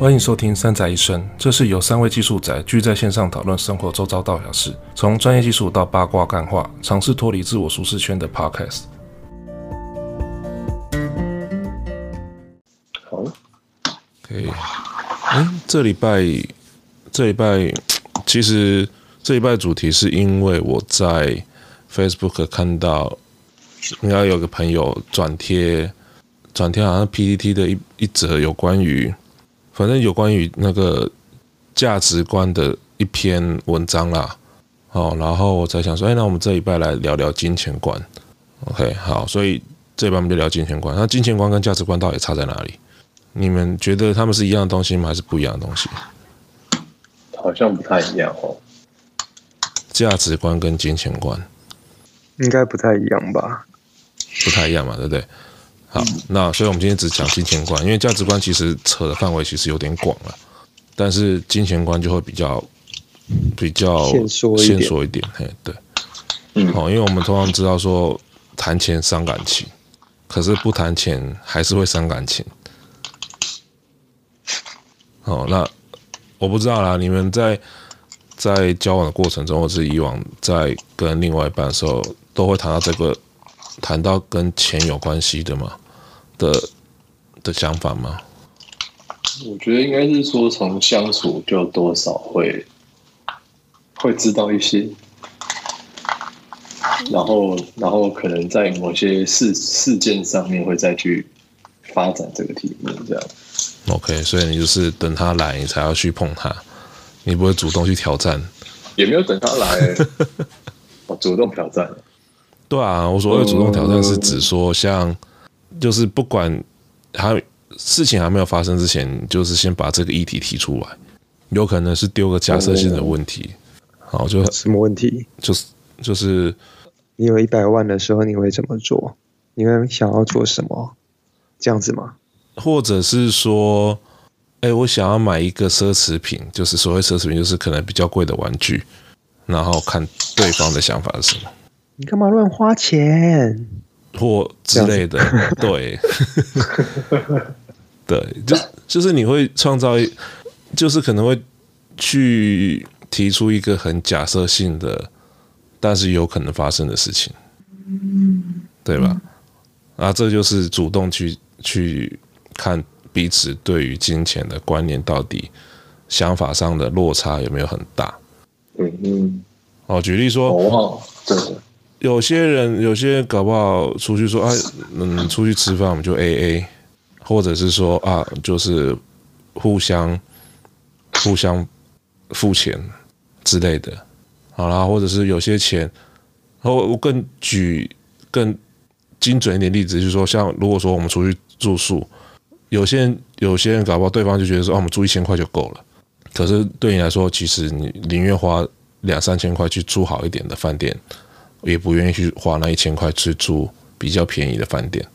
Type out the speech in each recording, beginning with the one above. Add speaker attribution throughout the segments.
Speaker 1: 欢迎收听《三宅一生》，这是由三位技术宅聚在线上讨论生活周遭大小事，从专业技术到八卦干话，尝试脱离自我舒适圈的 Podcast。
Speaker 2: 好
Speaker 1: ，OK，哎，这礼拜，这礼拜，其实这礼拜主题是因为我在 Facebook 看到，应该有个朋友转贴，转贴好像 PPT 的一一则有关于。反正有关于那个价值观的一篇文章啦，好，然后我才想说，哎，那我们这一拜来聊聊金钱观，OK，好，所以这一拜我们就聊金钱观。那金钱观跟价值观到底差在哪里？你们觉得他们是一样的东西吗？还是不一样的东西？
Speaker 2: 好像不太一样哦。
Speaker 1: 价值观跟金钱观
Speaker 3: 应该不太一样吧？
Speaker 1: 不太一样嘛，对不对？好，那所以我们今天只讲金钱观，因为价值观其实扯的范围其实有点广了，但是金钱观就会比较比较
Speaker 3: 线索
Speaker 1: 一点，嘿，对，嗯，好，因为我们通常知道说谈钱伤感情，可是不谈钱还是会伤感情。哦，那我不知道啦，你们在在交往的过程中，或是以往在跟另外一半的时候，都会谈到这个。谈到跟钱有关系的吗？的的想法吗？
Speaker 2: 我觉得应该是说，从相处就多少会会知道一些，然后然后可能在某些事事件上面会再去发展这个题目，这样。
Speaker 1: OK，所以你就是等他来，你才要去碰他，你不会主动去挑战？
Speaker 2: 也没有等他来，我主动挑战。
Speaker 1: 对啊，我所谓主动挑战是指说，像就是不管还事情还没有发生之前，就是先把这个议题提出来，有可能是丢个假设性的问题，好，就
Speaker 3: 什么问题？
Speaker 1: 就是就是
Speaker 3: 你有一百万的时候，你会怎么做？你会想要做什么？这样子吗？
Speaker 1: 或者是说，哎，我想要买一个奢侈品，就是所谓奢侈品，就是可能比较贵的玩具，然后看对方的想法是什么。
Speaker 3: 你干嘛乱花钱？
Speaker 1: 或之类的，对，对，就就是你会创造一，就是可能会去提出一个很假设性的，但是有可能发生的事情，对吧？啊，这就是主动去去看彼此对于金钱的观念到底想法上的落差有没有很大？
Speaker 2: 嗯嗯。
Speaker 1: 哦，举例说，
Speaker 2: 哦，对。
Speaker 1: 有些人，有些人搞不好出去说啊，嗯，出去吃饭我们就 A A，或者是说啊，就是互相互相付钱之类的，好啦，或者是有些钱，然后我更举更精准一点例子，就是说，像如果说我们出去住宿，有些人有些人搞不好对方就觉得说，啊，我们住一千块就够了，可是对你来说，其实你宁愿花两三千块去住好一点的饭店。也不愿意去花那一千块去住比较便宜的饭店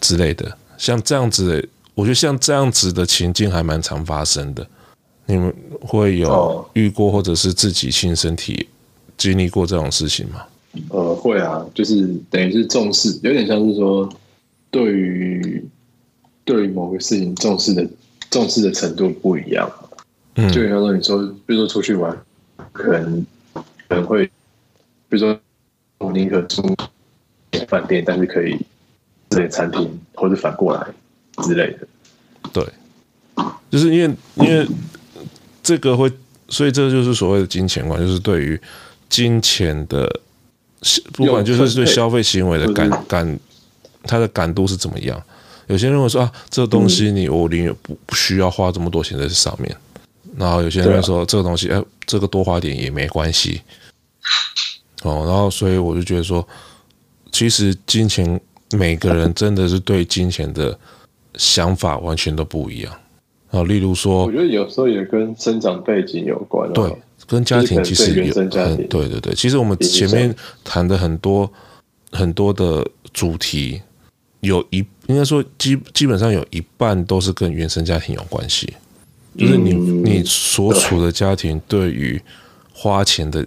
Speaker 1: 之类的，像这样子的，我觉得像这样子的情境还蛮常发生的。你们会有遇过或者是自己亲身体经历过这种事情吗？
Speaker 2: 呃，会啊，就是等于是重视，有点像是说对于对于某个事情重视的重视的程度不一样。嗯，就比方说你说，比如说出去玩，可能可能会，比如说。我宁可住饭店，但是可以这些餐厅，或者反过来之类的。
Speaker 1: 对，就是因为因为这个会，所以这就是所谓的金钱观，就是对于金钱的不管就是对消费行为的感感，它的感度是怎么样？有些人会说啊，这个东西你我宁愿不不需要花这么多钱在这上面。然后有些人会说这个东西，哎，这个多花点也没关系。哦，然后所以我就觉得说，其实金钱每个人真的是对金钱的想法完全都不一样。啊，例如说，
Speaker 2: 我觉得有时候也跟生长背景有关。
Speaker 1: 对，跟家庭其实有，嗯，对对对。其实我们前面谈的很多很多的主题，有一应该说基基本上有一半都是跟原生家庭有关系，就是你你所处的家庭对于花钱的。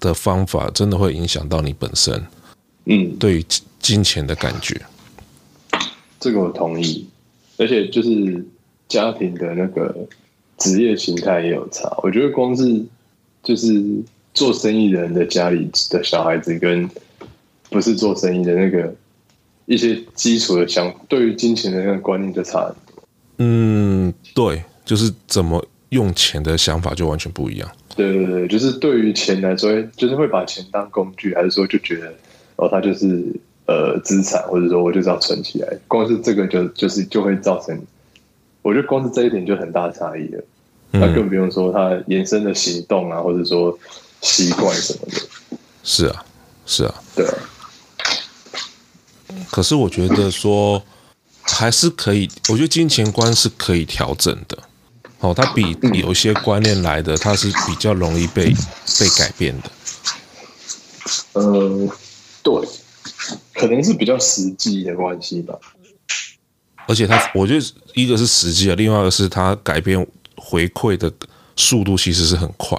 Speaker 1: 的方法真的会影响到你本身，嗯，对于金钱的感觉。
Speaker 2: 这个我同意，而且就是家庭的那个职业形态也有差。我觉得光是就是做生意的人的家里的小孩子，跟不是做生意的那个一些基础的想对于金钱的那个观念就差很多。
Speaker 1: 嗯，对，就是怎么用钱的想法就完全不一样。
Speaker 2: 对对对，就是对于钱来说，就是会把钱当工具，还是说就觉得哦，它就是呃资产，或者说我就是要存起来。光是这个就就是就会造成，我觉得光是这一点就很大差异了。那、嗯、更不用说它延伸的行动啊，或者说习惯什么的。
Speaker 1: 是啊，是啊，
Speaker 2: 对啊。
Speaker 1: 可是我觉得说还是可以，我觉得金钱观是可以调整的。哦，它比有些观念来的，它是比较容易被被改变的。
Speaker 2: 呃，对，可能是比较实际的关系吧。
Speaker 1: 而且它，我觉得一个是实际的，另外一个是它改变回馈的速度其实是很快。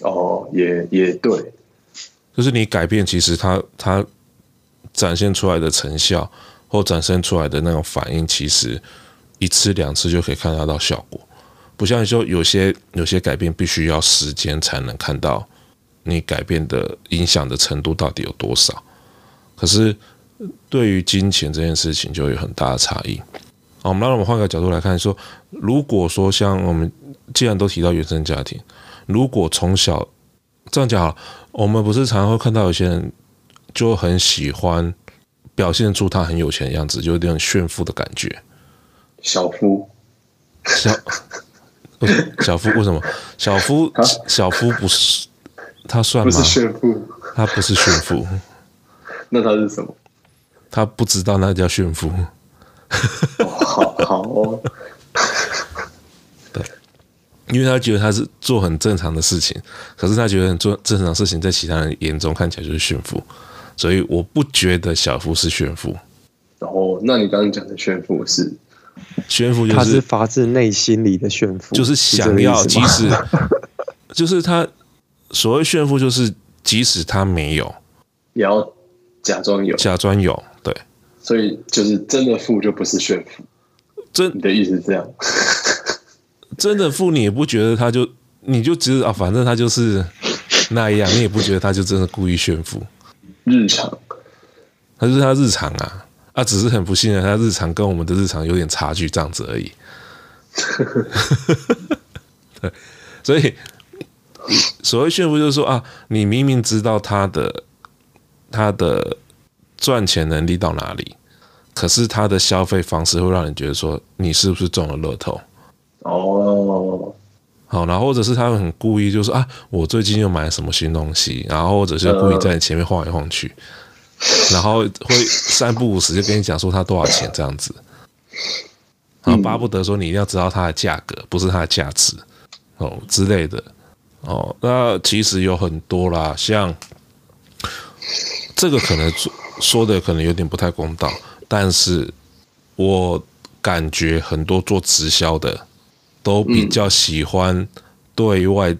Speaker 2: 哦，也也对，
Speaker 1: 就是你改变，其实它它展现出来的成效或展现出来的那种反应，其实一次两次就可以看得到效果。不像说有些有些改变必须要时间才能看到你改变的影响的程度到底有多少，可是对于金钱这件事情就有很大的差异。好，我们让我们换个角度来看，说如果说像我们既然都提到原生家庭，如果从小这样讲好，我们不是常常会看到有些人就很喜欢表现出他很有钱的样子，就有点炫富的感觉，
Speaker 2: 小夫
Speaker 1: 小。小夫为什么？小夫小夫不是他算吗？
Speaker 2: 不是炫富，
Speaker 1: 他不是炫富，
Speaker 2: 那他是什么？
Speaker 1: 他不知道那叫炫富。
Speaker 2: 哦、好好哦，
Speaker 1: 对，因为他觉得他是做很正常的事情，可是他觉得很做正常的事情在其他人眼中看起来就是炫富，所以我不觉得小夫是炫富。
Speaker 2: 然后，那你刚刚讲的炫富是？
Speaker 1: 炫富就是
Speaker 3: 他是发自内心里的炫富，
Speaker 1: 就是想要，即使 就是他所谓炫富，就是即使他没有，
Speaker 2: 也要假装有，
Speaker 1: 假装有，对，
Speaker 2: 所以就是真的富就不是炫富，真你的意思是这样？
Speaker 1: 真的富你也不觉得他就，你就觉得啊，反正他就是那样，你也不觉得他就真的故意炫富，
Speaker 2: 日常，
Speaker 1: 他就是他日常啊。啊，只是很不幸的，他日常跟我们的日常有点差距，这样子而已。对，所以所谓炫富就是说啊，你明明知道他的他的赚钱能力到哪里，可是他的消费方式会让你觉得说，你是不是中了乐透？哦，好，然后或者是他们很故意，就是说啊，我最近又买了什么新东西，然后或者是故意在你前面晃来晃去。然后会三不五时就跟你讲说他多少钱这样子，然后巴不得说你一定要知道它的价格，不是它的价值哦之类的哦。那其实有很多啦，像这个可能说说的可能有点不太公道，但是我感觉很多做直销的都比较喜欢对外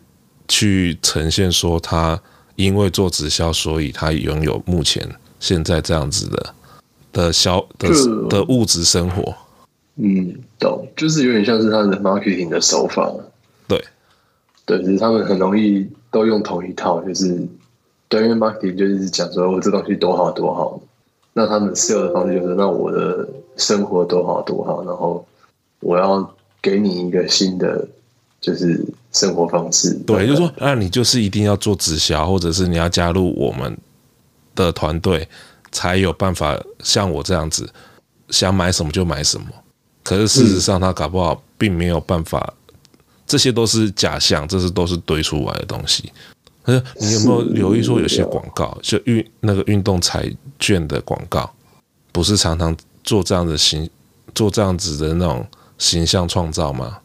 Speaker 1: 去呈现说他因为做直销，所以他拥有目前。现在这样子的的消的的物质生活，
Speaker 2: 嗯，懂，就是有点像是他的 marketing 的手法，
Speaker 1: 对，
Speaker 2: 对，就是他们很容易都用同一套，就是对，因为 marketing 就是讲说我这东西多好多好，那他们 sell 的方式就是那我的生活多好多好，然后我要给你一个新的就是生活方式，
Speaker 1: 对，就是说，那你就是一定要做直销，或者是你要加入我们。的团队才有办法像我这样子，想买什么就买什么。可是事实上，他搞不好并没有办法，这些都是假象，这是都是堆出来的东西。可是你有没有留意说，有些广告就运那个运动彩券的广告，不是常常做这样的形，做这样子的那种形象创造吗？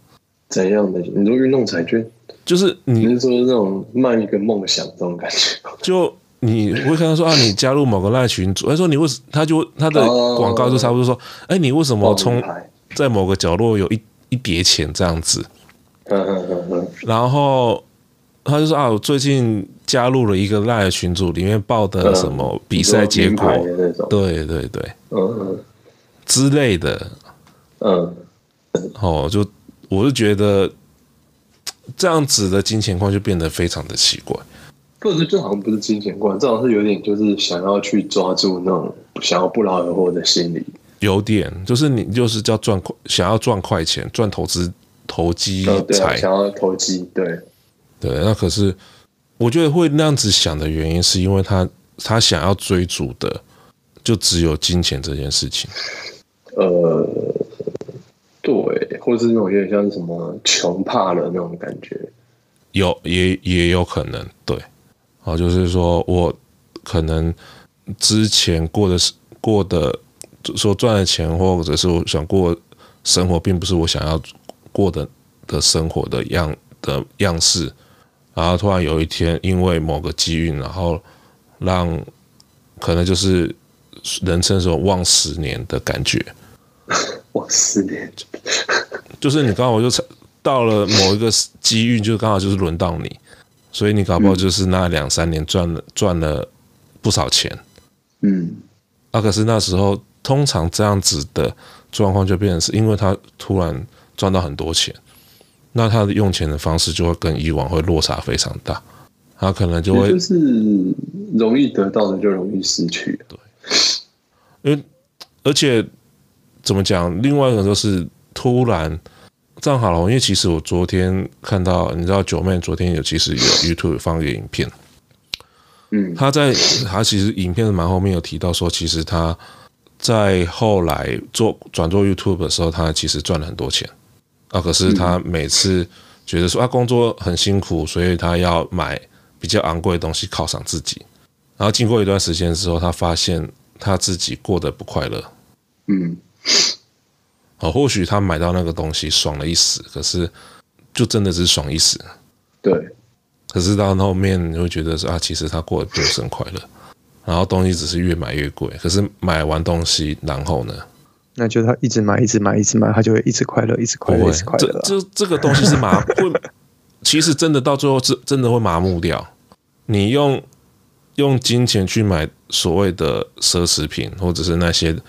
Speaker 2: 怎样的？你说运动彩券，
Speaker 1: 就是你，
Speaker 2: 你是说那种卖一个梦想这种感觉？
Speaker 1: 就。你会看到说啊，你加入某个赖群组，他说你为什他就他的广告就差不多说，哎，你为什么从在某个角落有一一叠钱这样子？嗯。嗯嗯嗯然后他就说啊，我最近加入了一个赖群组，里面报的什么比赛结果，对对对，嗯嗯。之类的，嗯，哦，就我是觉得这样子的金钱观就变得非常的奇怪。
Speaker 2: 或者是这好像不是金钱观，这好像是有点就是想要去抓住那种想要不劳而获的心理。
Speaker 1: 有点，就是你就是叫赚快，想要赚快钱，赚投资投
Speaker 2: 机财，想要投机，对
Speaker 1: 对。那可是我觉得会那样子想的原因，是因为他他想要追逐的就只有金钱这件事情。
Speaker 2: 呃，对，或者是那种有点像什么穷怕了那种感觉，
Speaker 1: 有也也有可能，对。啊，就是说我可能之前过的是过的，说赚的钱，或者是我想过生活，并不是我想要过的的生活的样的样式。然后突然有一天，因为某个机遇，然后让可能就是人称说忘十年的感觉。
Speaker 2: 忘十年，
Speaker 1: 就是你刚好就到了某一个机遇，就刚好就是轮到你。所以你搞不好就是那两三年赚了赚了不少钱，
Speaker 2: 嗯，
Speaker 1: 啊，可是那时候通常这样子的状况就变成是因为他突然赚到很多钱，那他的用钱的方式就会跟以往会落差非常大，他可能就会
Speaker 2: 就是容易得到的就容易失去，
Speaker 1: 对，因为而且怎么讲，另外一个就是突然。这样好了，因为其实我昨天看到，你知道九妹昨天有其实有 YouTube 放一个影片，
Speaker 2: 嗯，
Speaker 1: 他在他其实影片的蛮后面有提到说，其实他在后来做转做 YouTube 的时候，他其实赚了很多钱啊。可是他每次觉得说他工作很辛苦，所以他要买比较昂贵的东西犒赏自己。然后经过一段时间之后，他发现他自己过得不快乐，
Speaker 2: 嗯。
Speaker 1: 哦，或许他买到那个东西爽了一时，可是就真的只是爽一时。
Speaker 2: 对。
Speaker 1: 可是到后面你会觉得说啊，其实他过得并不是很快乐，然后东西只是越买越贵。可是买完东西，然后呢？
Speaker 3: 那就他一直买，一直买，一直买，他就会一直快乐，一直快乐，一直快乐。
Speaker 1: 这这这个东西是麻，会其实真的到最后是真的会麻木掉。你用用金钱去买所谓的奢侈品，或者是那些你。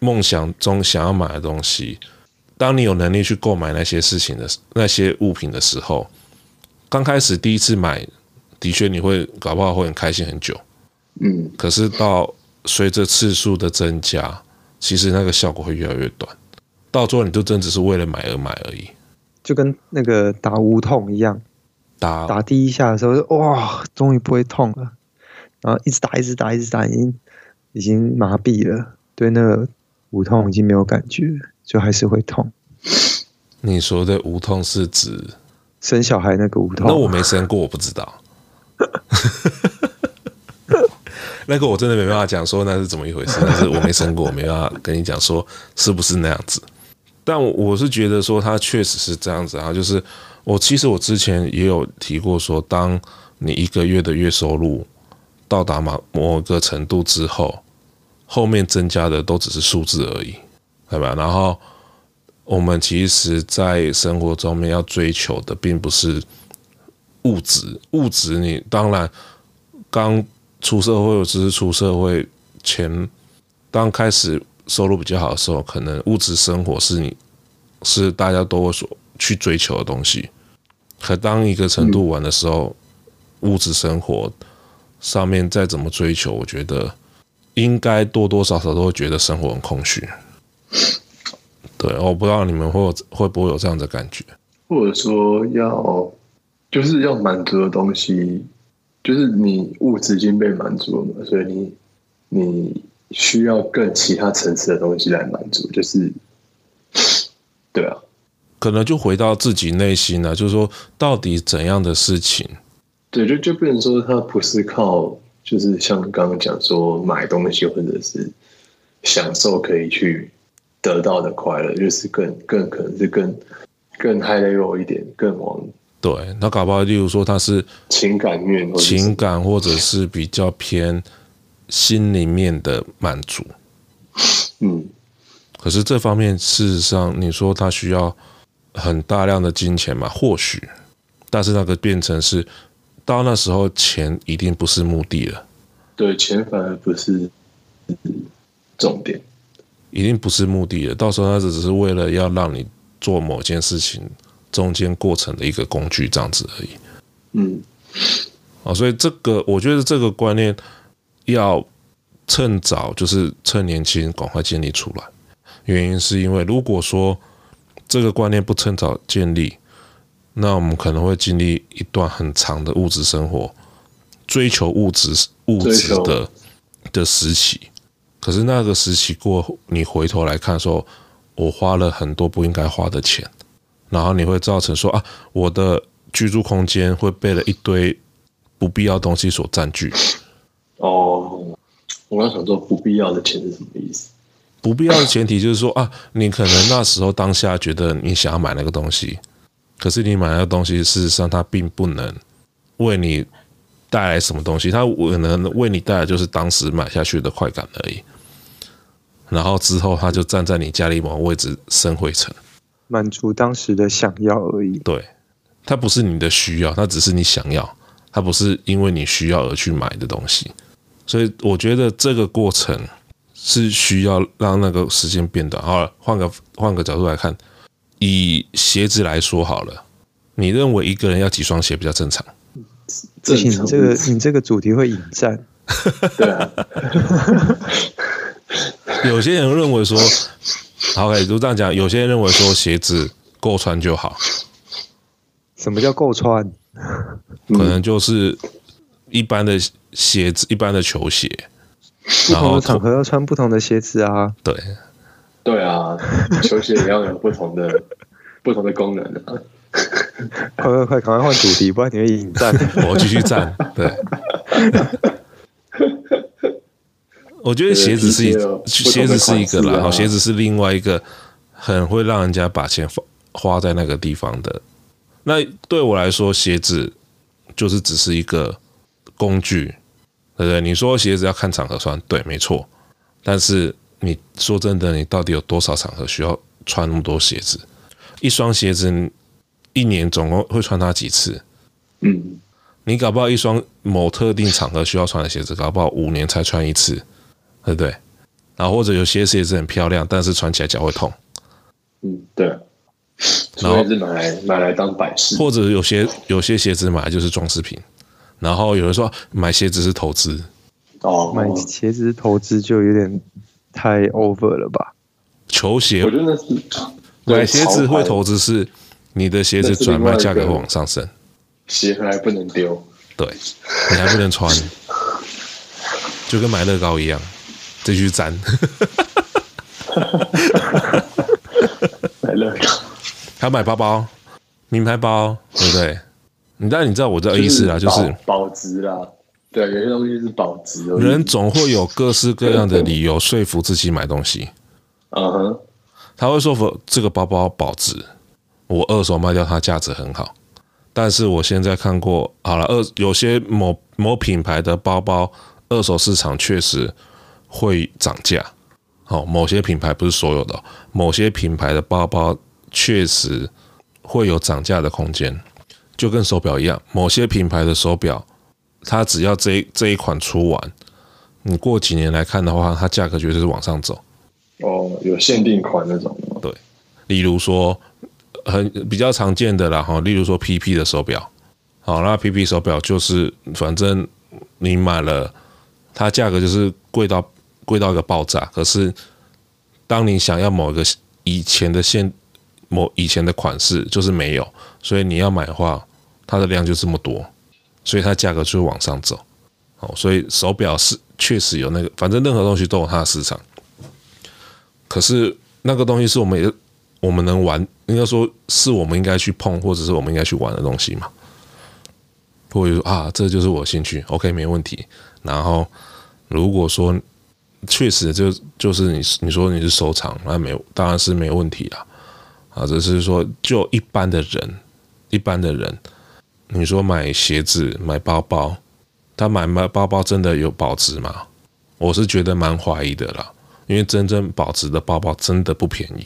Speaker 1: 梦想中想要买的东西，当你有能力去购买那些事情的那些物品的时候，刚开始第一次买，的确你会搞不好会很开心很久，
Speaker 2: 嗯，
Speaker 1: 可是到随着次数的增加，其实那个效果会越来越短，到最后你就真只是为了买而买而已，
Speaker 3: 就跟那个打无痛一样，
Speaker 1: 打
Speaker 3: 打第一下的时候，哇，终于不会痛了，然后一直打，一直打，一直打，已经已经麻痹了，对那个。无痛已经没有感觉，就还是会痛。
Speaker 1: 你说的无痛是指
Speaker 3: 生小孩那个无痛？
Speaker 1: 那我没生过，我不知道。那个我真的没办法讲说那是怎么一回事，但是我没生过，我没办法跟你讲说是不是那样子。但我是觉得说它确实是这样子啊，就是我其实我之前也有提过说，当你一个月的月收入到达某某个程度之后。后面增加的都只是数字而已，对吧？然后我们其实，在生活中面要追求的，并不是物质。物质，你当然刚出社会，或者是出社会前，刚开始收入比较好的时候，可能物质生活是你是大家都会所去追求的东西。可当一个程度完的时候，物质生活上面再怎么追求，我觉得。应该多多少少都会觉得生活很空虚，对，我不知道你们会有会不会有这样的感觉，
Speaker 2: 或者说要就是要满足的东西，就是你物质已经被满足了嘛，所以你你需要更其他层次的东西来满足，就是对啊，
Speaker 1: 可能就回到自己内心了，就是说到底怎样的事情，
Speaker 2: 对，就就变成说它不是靠。就是像刚刚讲说买东西或者是享受可以去得到的快乐，就是更更可能是更更 high level 一点，更往
Speaker 1: 对。那搞不好，例如说他是
Speaker 2: 情感面，
Speaker 1: 情感或者是比较偏心里面的满足。
Speaker 2: 嗯，
Speaker 1: 可是这方面事实上，你说他需要很大量的金钱嘛？或许，但是那个变成是。到那时候，钱一定不是目的了。
Speaker 2: 对，钱反而不是重点。
Speaker 1: 一定不是目的了。到时候它只是为了要让你做某件事情中间过程的一个工具，这样子而已。
Speaker 2: 嗯，
Speaker 1: 啊，所以这个我觉得这个观念要趁早，就是趁年轻赶快建立出来。原因是因为如果说这个观念不趁早建立，那我们可能会经历一段很长的物质生活，追求物质物质的的时期。可是那个时期过，你回头来看说，我花了很多不应该花的钱，然后你会造成说啊，我的居住空间会被了一堆不必要东西所占据。
Speaker 2: 哦，我刚想说不必要的钱是什么意思？
Speaker 1: 不必要的前提就是说啊，你可能那时候当下觉得你想要买那个东西。可是你买那东西，事实上它并不能为你带来什么东西，它可能为你带来就是当时买下去的快感而已。然后之后，它就站在你家里某个位置生灰尘，
Speaker 3: 满足当时的想要而已。
Speaker 1: 对，它不是你的需要，它只是你想要，它不是因为你需要而去买的东西。所以我觉得这个过程是需要让那个时间变短。好了，换个换个角度来看。以鞋子来说好了，你认为一个人要几双鞋比较正常？
Speaker 3: 不行，你这个你这个主题会引战。
Speaker 2: 对啊，
Speaker 1: 有些人认为说，OK，就这样讲。有些人认为说鞋子够穿就好。
Speaker 3: 什么叫够穿？
Speaker 1: 可能就是一般的鞋子，一般的球鞋。
Speaker 3: 不同的场合要穿不同的鞋子啊。
Speaker 1: 对。
Speaker 2: 对啊，球鞋也要有不同的 不同的功能的、啊。
Speaker 3: 快快快，赶快换主题，不然你会引战。
Speaker 1: 我继续战。对。我觉得鞋子是一鞋子是一个啦，然后鞋子是另外一个很会让人家把钱花花在那个地方的。那对我来说，鞋子就是只是一个工具，对不对？你说鞋子要看场合穿，对，没错，但是。你说真的，你到底有多少场合需要穿那么多鞋子？一双鞋子一年总共会穿它几次？
Speaker 2: 嗯，
Speaker 1: 你搞不好一双某特定场合需要穿的鞋子，搞不好五年才穿一次，对不对？然后或者有些鞋子很漂亮，但是穿起来脚会痛。
Speaker 2: 嗯，对。然后是买来买来当摆饰，
Speaker 1: 或者有些有些鞋子买来就是装饰品。然后有人说买鞋子是投资，
Speaker 2: 哦，
Speaker 3: 买鞋子是投资就有点。太 over 了吧？
Speaker 1: 球鞋，
Speaker 2: 我觉得是
Speaker 1: 买鞋子会投资，是你的鞋子转卖价格会往上升，
Speaker 2: 鞋还不能丢，
Speaker 1: 对，你还不能穿，就跟买乐高一样，继续粘。
Speaker 2: 买乐高，
Speaker 1: 还要买包包，名牌包，对不对？你但你知道我这个意思啊，就是
Speaker 2: 保值啦。对，有些东西是保值。
Speaker 1: 人总会有各式各样的理由说服自己买东西。
Speaker 2: 嗯哼，
Speaker 1: 他会说服这个包包保值，我二手卖掉它价值很好。但是我现在看过，好了，二有些某某品牌的包包，二手市场确实会涨价。好，某些品牌不是所有的，某些品牌的包包确实会有涨价的空间，就跟手表一样，某些品牌的手表。它只要这一这一款出完，你过几年来看的话，它价格绝对是往上走。
Speaker 2: 哦，有限定款那种。
Speaker 1: 对，例如说很比较常见的啦哈，例如说 PP 的手表，好，那 PP 手表就是反正你买了，它价格就是贵到贵到一个爆炸。可是当你想要某一个以前的现某以前的款式，就是没有，所以你要买的话，它的量就这么多。所以它价格就会往上走，哦，所以手表是确实有那个，反正任何东西都有它的市场。可是那个东西是我们也我们能玩，应该说是我们应该去碰，或者是我们应该去玩的东西嘛。或者说啊，这就是我兴趣，OK，没问题。然后如果说确实就就是你你说你是收藏，那没当然是没问题啦。啊，只是说就一般的人，一般的人。你说买鞋子、买包包，他买买包包真的有保值吗？我是觉得蛮怀疑的啦，因为真正保值的包包真的不便宜。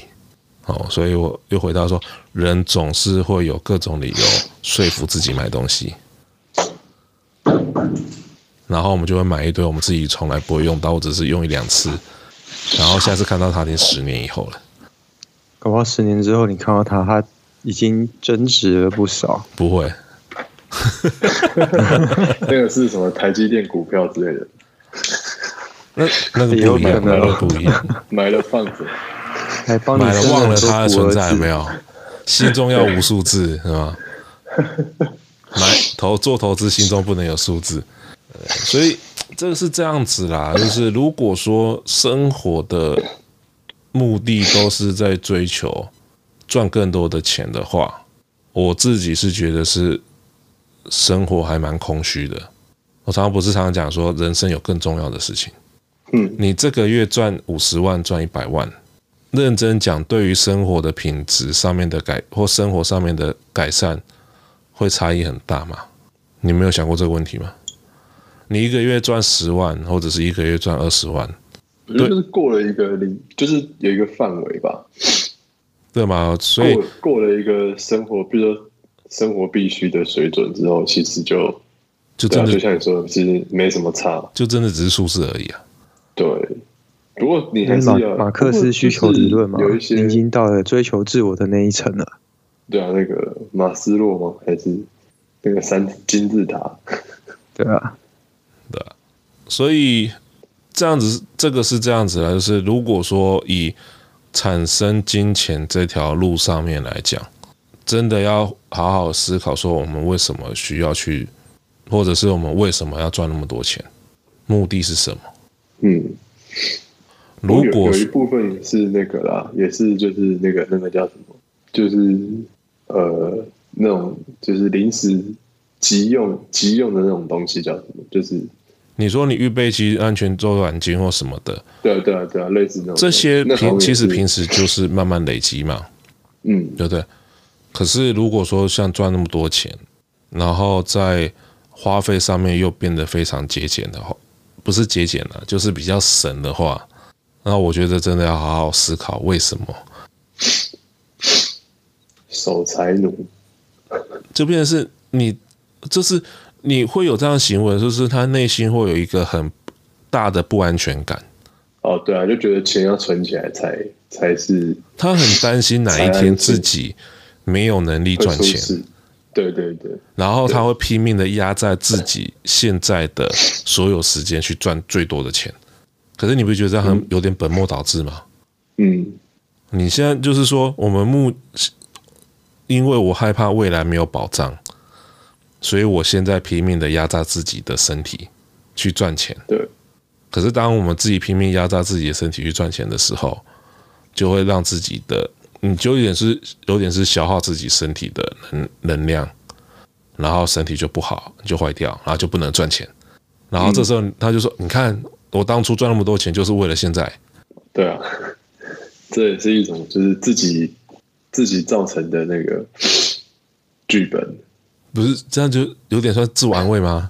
Speaker 1: 哦，所以我又回到说，人总是会有各种理由说服自己买东西，然后我们就会买一堆我们自己从来不会用到，或者是用一两次，然后下次看到它已经十年以后了。
Speaker 3: 搞不好十年之后你看到它，它已经增值了不少。
Speaker 1: 不会，
Speaker 2: 那个是什么台积电股票之类的？
Speaker 1: 那那个有一样，那个不一样。
Speaker 2: 买了放着，
Speaker 3: 还帮你
Speaker 1: 买了忘了它的存在，有没有？心中要无数字是吗？买投做投资，心中不能有数字。所以这个是这样子啦，就是如果说生活的目的都是在追求赚更多的钱的话，我自己是觉得是生活还蛮空虚的。我常常不是常常讲说，人生有更重要的事情。
Speaker 2: 嗯，
Speaker 1: 你这个月赚五十万，赚一百万，认真讲，对于生活的品质上面的改或生活上面的改善，会差异很大吗？你没有想过这个问题吗？你一个月赚十万，或者是一个月赚二十万，
Speaker 2: 我觉得就是过了一个零，就是有一个范围吧，
Speaker 1: 对吗？所以
Speaker 2: 过，过了一个生活，比如说生活必须的水准之后，其实就
Speaker 1: 就真的、啊、
Speaker 2: 就像你说的，其实没什么差，
Speaker 1: 就真的只是舒适而已啊。
Speaker 2: 对，不过你还是要
Speaker 3: 马克思需求理论嘛，
Speaker 2: 有一些
Speaker 3: 已经到了追求自我的那一层了。
Speaker 2: 对啊，那个马斯洛吗？还是那个三金字塔？
Speaker 3: 对啊。
Speaker 1: 对啊，所以这样子，这个是这样子的，就是如果说以产生金钱这条路上面来讲，真的要好好思考，说我们为什么需要去，或者是我们为什么要赚那么多钱，目的是什么？
Speaker 2: 嗯，
Speaker 1: 如果
Speaker 2: 有，有一部分是那个啦，也是就是那个那个叫什么，就是呃那种就是临时急用急用的那种东西叫什么，就是。
Speaker 1: 你说你预备期安全周转金或什么的，
Speaker 2: 对啊对啊对啊，类似那种
Speaker 1: 这些平其实平时就是慢慢累积嘛，
Speaker 2: 嗯，
Speaker 1: 对不对？可是如果说像赚那么多钱，然后在花费上面又变得非常节俭的话，不是节俭了，就是比较省的话，那我觉得真的要好好思考为什么
Speaker 2: 守财奴，
Speaker 1: 就变成是你就是。你会有这样的行为，就是他内心会有一个很大的不安全感。
Speaker 2: 哦，对啊，就觉得钱要存起来才才是。
Speaker 1: 他很担心哪一天自己没有能力赚钱。
Speaker 2: 对对对。
Speaker 1: 然后他会拼命的压在自己现在的所有时间去赚最多的钱。可是你不觉得这样很有点本末倒置吗？
Speaker 2: 嗯。
Speaker 1: 你现在就是说，我们目，因为我害怕未来没有保障。所以我现在拼命的压榨自己的身体去赚钱。
Speaker 2: 对。
Speaker 1: 可是当我们自己拼命压榨自己的身体去赚钱的时候，就会让自己的，你就有点是有点是消耗自己身体的能能量，然后身体就不好，就坏掉，然后就不能赚钱。然后这时候他就说：“你看，我当初赚那么多钱，就是为了现在。”
Speaker 2: 对啊，这也是一种就是自己自己造成的那个剧本。
Speaker 1: 不是这样就有点算自我安慰吗？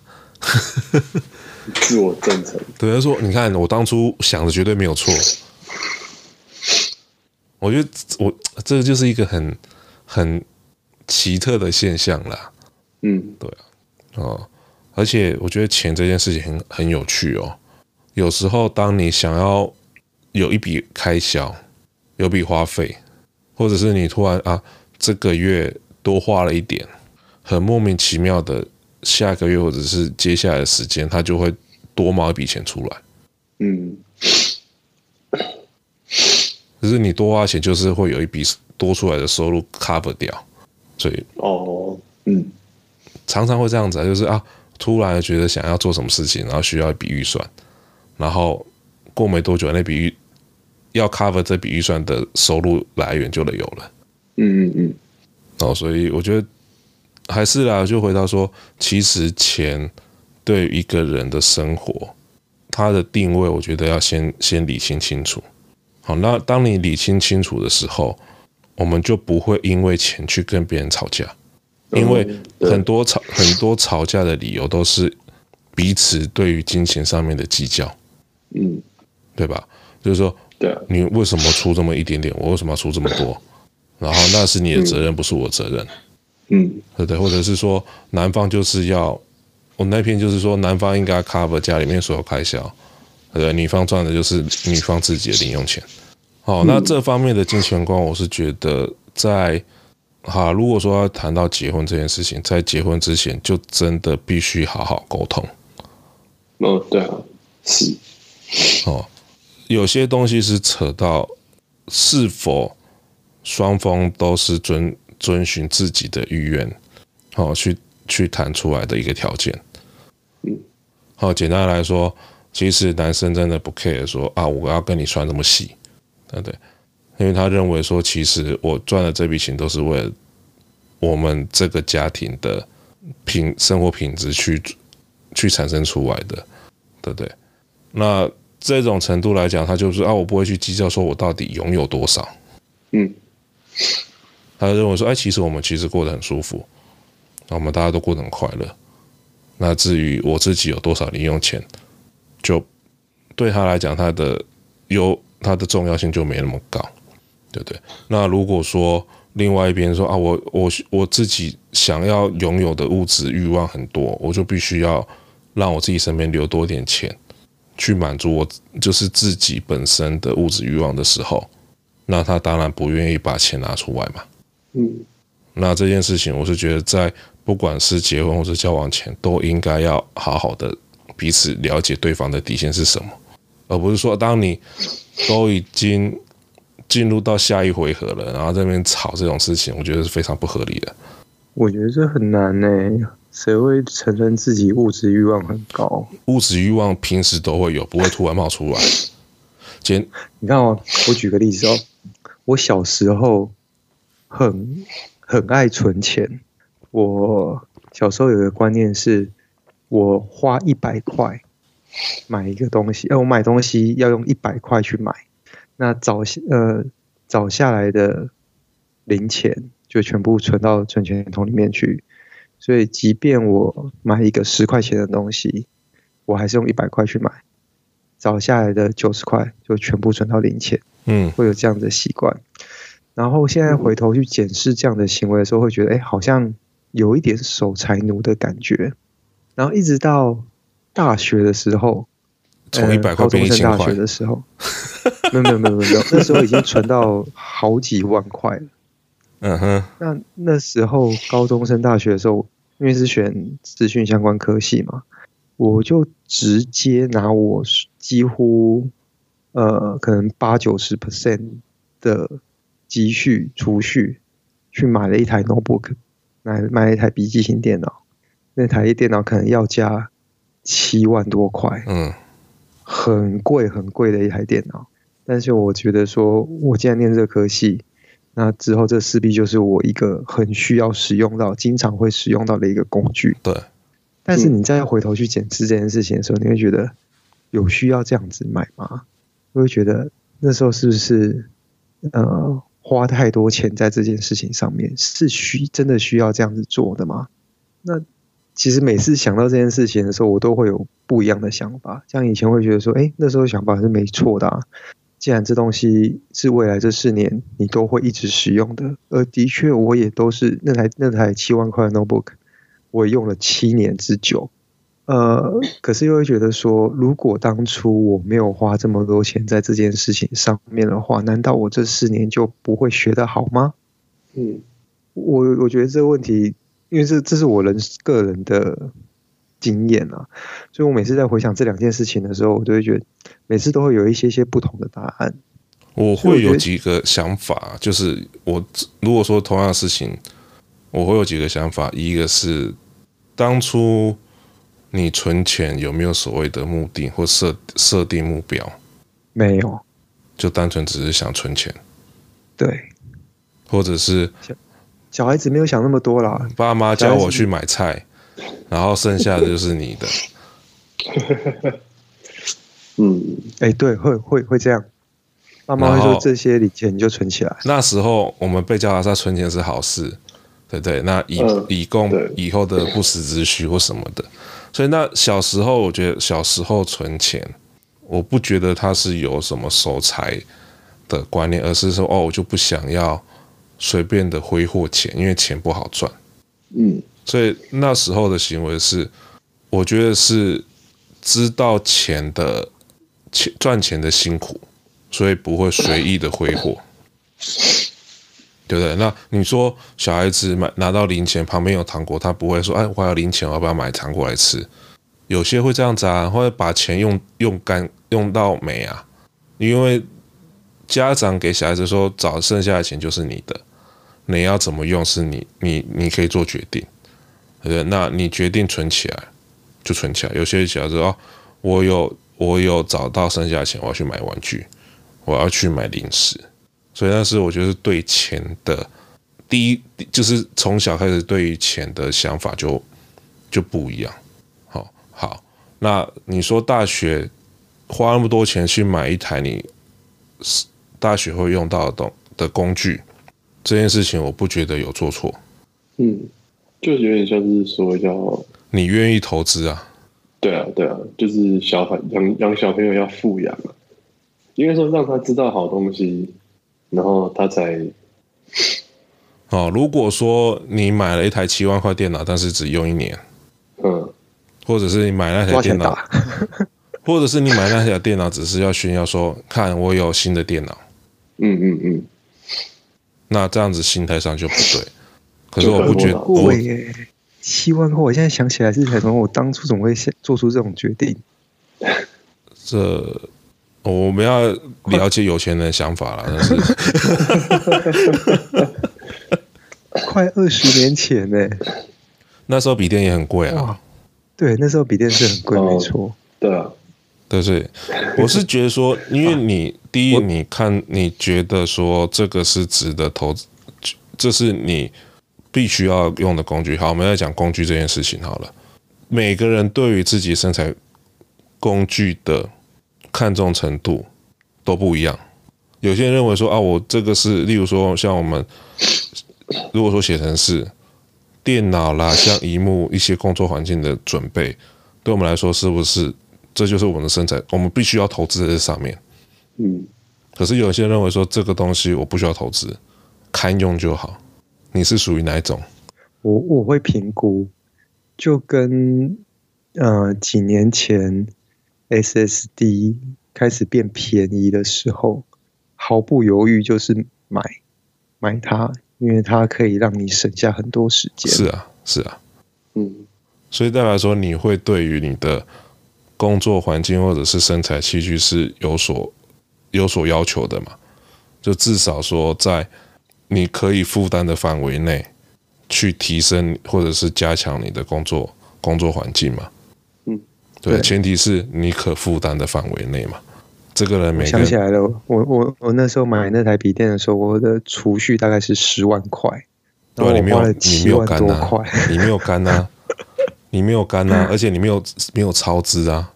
Speaker 2: 自我赞成。
Speaker 1: 对他说：“你看，我当初想的绝对没有错。我觉得我这个就是一个很很奇特的现象啦。
Speaker 2: 嗯，
Speaker 1: 对啊，哦，而且我觉得钱这件事情很很有趣哦。有时候当你想要有一笔开销、有笔花费，或者是你突然啊这个月多花了一点。”很莫名其妙的，下个月或者是接下来的时间，它就会多冒一笔钱出来。
Speaker 2: 嗯，
Speaker 1: 可是你多花钱，就是会有一笔多出来的收入 cover 掉，所以
Speaker 2: 哦，嗯，
Speaker 1: 常常会这样子啊，就是啊，突然觉得想要做什么事情，然后需要一笔预算，然后过没多久，那笔预要 cover 这笔预算的收入来源就得有了。
Speaker 2: 嗯嗯嗯，
Speaker 1: 哦，所以我觉得。还是啦，就回到说，其实钱对一个人的生活，它的定位，我觉得要先先理清清楚。好，那当你理清清楚的时候，我们就不会因为钱去跟别人吵架，因为很多吵很多吵架的理由都是彼此对于金钱上面的计较，
Speaker 2: 嗯，
Speaker 1: 对吧？就是说，
Speaker 2: 对，你
Speaker 1: 为什么出这么一点点，我为什么要出这么多？然后那是你的责任，不是我责任。
Speaker 2: 嗯，
Speaker 1: 对对，或者是说男方就是要我那篇就是说男方应该 cover 家里面所有开销，对，女方赚的就是女方自己的零用钱。好，那这方面的金钱观，我是觉得在哈，如果说要谈到结婚这件事情，在结婚之前就真的必须好好沟通。
Speaker 2: 哦，对啊，是
Speaker 1: 哦，有些东西是扯到是否双方都是遵遵循自己的意愿，好去去谈出来的一个条件。
Speaker 2: 嗯，
Speaker 1: 好，简单来说，其实男生真的不 care 说啊，我要跟你算这么细。对不对？因为他认为说，其实我赚的这笔钱都是为了我们这个家庭的品生活品质去去产生出来的，对不对？那这种程度来讲，他就是啊，我不会去计较说我到底拥有多少。
Speaker 2: 嗯，
Speaker 1: 他认为说，哎，其实我们其实过得很舒服，我们大家都过得很快乐。那至于我自己有多少零用钱，就对他来讲，他的有。他的重要性就没那么高，对不对？那如果说另外一边说啊，我我我自己想要拥有的物质欲望很多，我就必须要让我自己身边留多点钱，去满足我就是自己本身的物质欲望的时候，那他当然不愿意把钱拿出来嘛。
Speaker 2: 嗯，
Speaker 1: 那这件事情，我是觉得在不管是结婚或是交往前，都应该要好好的彼此了解对方的底线是什么，而不是说当你。都已经进入到下一回合了，然后在那边吵这种事情，我觉得是非常不合理的。
Speaker 3: 我觉得这很难呢，谁会承认自己物质欲望很高？
Speaker 1: 物质欲望平时都会有，不会突然冒出来。今
Speaker 3: 你看哦，我举个例子哦，我小时候很很爱存钱。我小时候有个观念是，我花一百块。买一个东西，呃，我买东西要用一百块去买，那找呃找下来的零钱就全部存到存钱筒里面去，所以即便我买一个十块钱的东西，我还是用一百块去买，找下来的九十块就全部存到零钱，嗯，会有这样的习惯。然后现在回头去检视这样的行为的时候，会觉得，哎，好像有一点守财奴的感觉。然后一直到。大学的时候，
Speaker 1: 从一百块变一千块。
Speaker 3: 大学的时候，没有没有没有没有，那时候已经存到好几万块了。
Speaker 1: 嗯哼。
Speaker 3: 那那时候高中升大学的时候，因为是选资讯相关科系嘛，我就直接拿我几乎呃可能八九十 percent 的积蓄储蓄，去买了一台 notebook，买买了一台笔记型电脑。那台电脑可能要加。七万多块，嗯，很贵很贵的一台电脑。但是我觉得说，我既然念这科系，那之后这势必就是我一个很需要使用到、经常会使用到的一个工具。
Speaker 1: 对。
Speaker 3: 但是你再回头去检视这件事情的时候，你会觉得有需要这样子买吗？我会觉得那时候是不是呃花太多钱在这件事情上面，是需真的需要这样子做的吗？那。其实每次想到这件事情的时候，我都会有不一样的想法。像以前会觉得说，哎，那时候想法是没错的啊。既然这东西是未来这四年你都会一直使用的，而的确我也都是那台那台七万块的 notebook，我用了七年之久。呃，可是又会觉得说，如果当初我没有花这么多钱在这件事情上面的话，难道我这四年就不会学得好吗？嗯，我我觉得这个问题。因为这这是我人个人的经验啊，所以我每次在回想这两件事情的时候，我都会觉得每次都会有一些些不同的答案。
Speaker 1: 我会有几个想法，就是我如果说同样的事情，我会有几个想法。一个是当初你存钱有没有所谓的目的或设设定目标？
Speaker 3: 没有，
Speaker 1: 就单纯只是想存钱。
Speaker 3: 对，
Speaker 1: 或者是。
Speaker 3: 小孩子没有想那么多啦。
Speaker 1: 爸妈叫我去买菜，然后剩下的就是你的。
Speaker 2: 嗯，
Speaker 3: 哎、欸，对，会会会这样。爸妈会说这些零钱你就存起来。
Speaker 1: 那时候我们被教导说存钱是好事，对不对？那以、呃、以供以后的不时之需或什么的。所以那小时候，我觉得小时候存钱，我不觉得他是有什么守财的观念，而是说哦，我就不想要。随便的挥霍钱，因为钱不好赚。
Speaker 2: 嗯，
Speaker 1: 所以那时候的行为是，我觉得是知道钱的钱赚钱的辛苦，所以不会随意的挥霍，对不对？那你说小孩子买拿到零钱，旁边有糖果，他不会说：“哎，我还有零钱，我要不要买糖果来吃？”有些会这样子啊，或者把钱用用干用到没啊，因为家长给小孩子说，找剩下的钱就是你的，你要怎么用是你你你可以做决定，对不对？那你决定存起来就存起来。有些小孩子说：“哦，我有。”我有找到剩下钱，我要去买玩具，我要去买零食，所以那是我觉得对钱的第一，就是从小开始对于钱的想法就就不一样。好，好，那你说大学花那么多钱去买一台你大学会用到的东的工具，这件事情我不觉得有做错。
Speaker 2: 嗯，就有点像是说要
Speaker 1: 你愿意投资啊。
Speaker 2: 对啊，对啊，就是小孩养养小朋友要富养啊，应该说让他知道好东西，然后他才
Speaker 1: 哦。如果说你买了一台七万块电脑，但是只用一年，
Speaker 2: 嗯，
Speaker 1: 或者是你买那台电脑，或者是你买那台电脑只是要炫耀说，看我有新的电脑，
Speaker 2: 嗯嗯嗯，
Speaker 1: 那这样子心态上就不对。可是我不觉得我。
Speaker 3: 七万块，我现在想起来是什么？我当初怎么会做出这种决定？
Speaker 1: 这我们要了解有钱人的想法了。但是
Speaker 3: 快二十年前呢，
Speaker 1: 那时候笔电也很贵啊。
Speaker 3: 对，那时候笔电是很贵，哦、没错。
Speaker 2: 对啊，
Speaker 1: 对对，我是觉得说，因为你 第一，你看，你觉得说这个是值得投资，这是你。必须要用的工具，好，我们来讲工具这件事情好了。每个人对于自己身材工具的看重程度都不一样。有些人认为说啊，我这个是，例如说像我们如果说写成是，电脑啦，像荧幕一些工作环境的准备，对我们来说是不是这就是我们的生产？我们必须要投资在这上面。
Speaker 2: 嗯。
Speaker 1: 可是有些人认为说这个东西我不需要投资，堪用就好。你是属于哪一种？
Speaker 3: 我我会评估，就跟呃几年前 SSD 开始变便宜的时候，毫不犹豫就是买买它，因为它可以让你省下很多时间。
Speaker 1: 是啊，是啊，
Speaker 2: 嗯，
Speaker 1: 所以代表说你会对于你的工作环境或者是生产器具是有所有所要求的嘛？就至少说在。你可以负担的范围内，去提升或者是加强你的工作工作环境嘛？
Speaker 2: 嗯，
Speaker 1: 对，前提是你可负担的范围内嘛。这个人没
Speaker 3: 想起来了，我我我那时候买那台笔电的时候，我的储蓄大概是十万块，
Speaker 1: 对，你没有你没有干啊，你没有干啊，你没有干啊，而且你没有没有超支啊。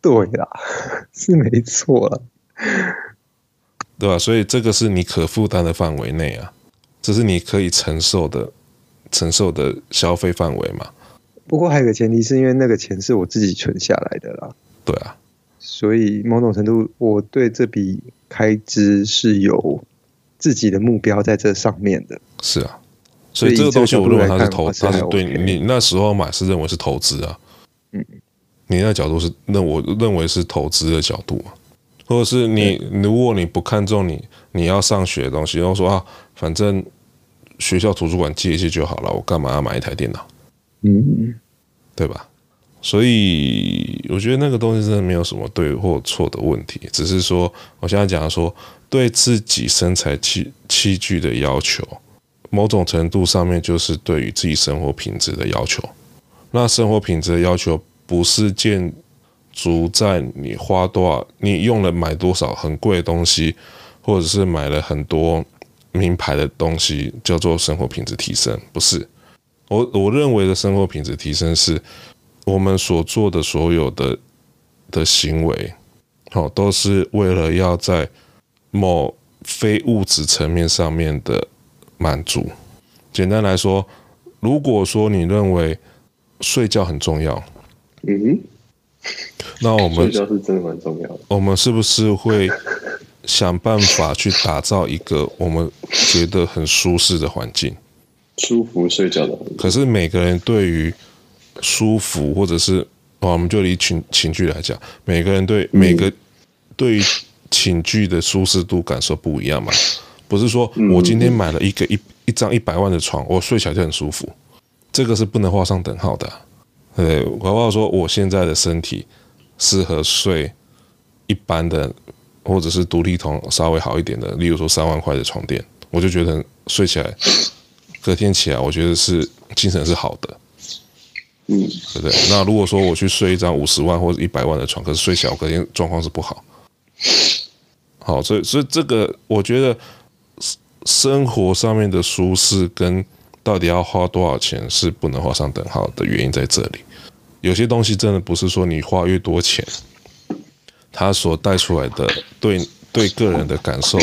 Speaker 3: 对啦，是没错了，
Speaker 1: 对吧？所以这个是你可负担的范围内啊。这是你可以承受的、承受的消费范围嘛？
Speaker 3: 不过还有个前提，是因为那个钱是我自己存下来的啦。
Speaker 1: 对啊，
Speaker 3: 所以某种程度，我对这笔开支是有自己的目标在这上面的。
Speaker 1: 是啊，所以这个东西我认为它是投资，它是对你那时候买是认为是投资啊。
Speaker 3: 嗯，
Speaker 1: 你那角度是那我认为是投资的角度啊，或者是你如果你不看重你你要上学的东西，然后说啊，反正。学校图书馆借一借就好了，我干嘛要买一台电脑？
Speaker 3: 嗯，
Speaker 1: 对吧？所以我觉得那个东西真的没有什么对或错的问题，只是说我现在讲说对自己身材器器具的要求，某种程度上面就是对于自己生活品质的要求。那生活品质的要求不是建筑在你花多少，你用了买多少很贵的东西，或者是买了很多。名牌的东西叫做生活品质提升，不是我我认为的生活品质提升是，我们所做的所有的的行为，好，都是为了要在某非物质层面上面的满足。简单来说，如果说你认为睡觉很重要，
Speaker 2: 嗯，
Speaker 1: 那我们
Speaker 2: 睡觉是真的蛮重要的。
Speaker 1: 我们是不是会？想办法去打造一个我们觉得很舒适的环境，
Speaker 2: 舒服睡觉的。
Speaker 1: 可是每个人对于舒服，或者是，我们就以情情绪来讲，每个人对每个对于寝具的舒适度感受不一样嘛？不是说我今天买了一个一一张一百万的床，我睡起来就很舒服，这个是不能画上等号的。对，搞不好说我现在的身体适合睡一般的，或者是独立筒稍微好一点的，例如说三万块的床垫，我就觉得睡起来，隔天起来，我觉得是精神是好的。
Speaker 2: 嗯，
Speaker 1: 对不对？那如果说我去睡一张五十万或者一百万的床，可是睡起来隔天状况是不好。好，所以所以这个我觉得生活上面的舒适跟到底要花多少钱是不能画上等号的原因在这里。有些东西真的不是说你花越多钱，它所带出来的对对个人的感受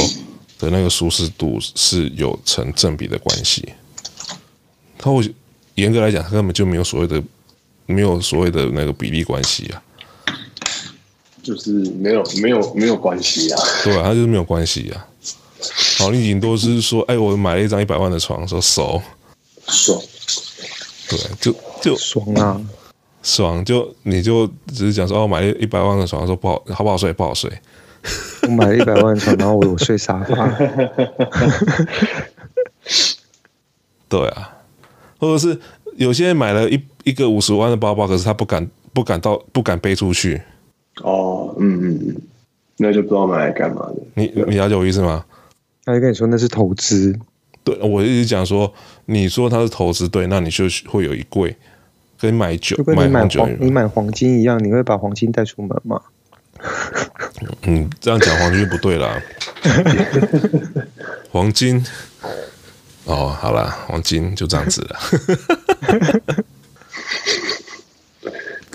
Speaker 1: 的那个舒适度是有成正比的关系。它会。严格来讲，它根本就没有所谓的，没有所谓的那个比例关系啊，
Speaker 2: 就是没有没有没有关系啊，
Speaker 1: 对啊，它就是没有关系啊。好，你顶多是说，哎，我买了一张一百万的床，说熟，
Speaker 2: 爽，
Speaker 1: 对，就就
Speaker 3: 爽啊，
Speaker 1: 爽，就你就只是讲说，哦，买了一百万的床，说不好，好不好睡？不好睡。
Speaker 3: 我买了一百万的床，然后我我睡沙发，
Speaker 1: 对啊。或者是有些人买了一一个五十万的包包，可是他不敢不敢到不敢背出去。
Speaker 2: 哦，嗯嗯嗯，那就不知道买来干嘛的。
Speaker 1: 你你了解我意思吗？
Speaker 3: 他就跟你说那是投资。
Speaker 1: 对，我一直讲说，你说他是投资，对，那你就会有一柜跟买酒，
Speaker 3: 就跟你买黄
Speaker 1: 酒
Speaker 3: 你买黄金一样，你会把黄金带出门吗？
Speaker 1: 嗯，这样讲黄金就不对了。黄金。哦，好了，黄金就这样子了。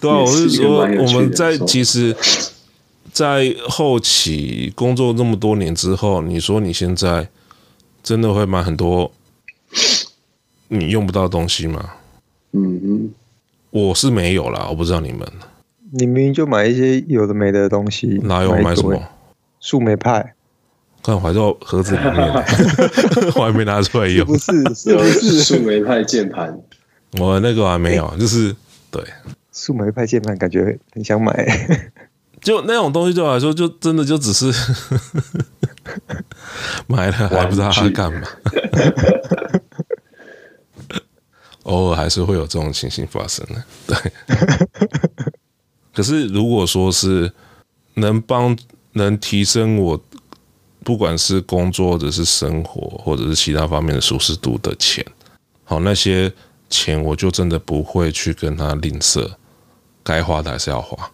Speaker 1: 对啊，我是说，我们在其实，在后期工作这么多年之后，你说你现在真的会买很多你用不到的东西吗？
Speaker 2: 嗯嗯，
Speaker 1: 我是没有啦，我不知道你们。
Speaker 3: 你明明就买一些有的没的东西，
Speaker 1: 哪有买什么？
Speaker 3: 树莓派。
Speaker 1: 看怀在盒子里面，我还没拿出来用。
Speaker 3: 不是，是不是
Speaker 2: 树莓派键盘？
Speaker 1: 我那个还没有，就是对
Speaker 3: 树莓派键盘，感觉很想买。
Speaker 1: 就那种东西对我来说，就真的就只是 买了还不知道它干嘛。偶尔还是会有这种情形发生的。对，可是如果说是能帮能提升我。不管是工作，或者是生活，或者是其他方面的舒适度的钱，好，那些钱我就真的不会去跟他吝啬，该花的还是要花。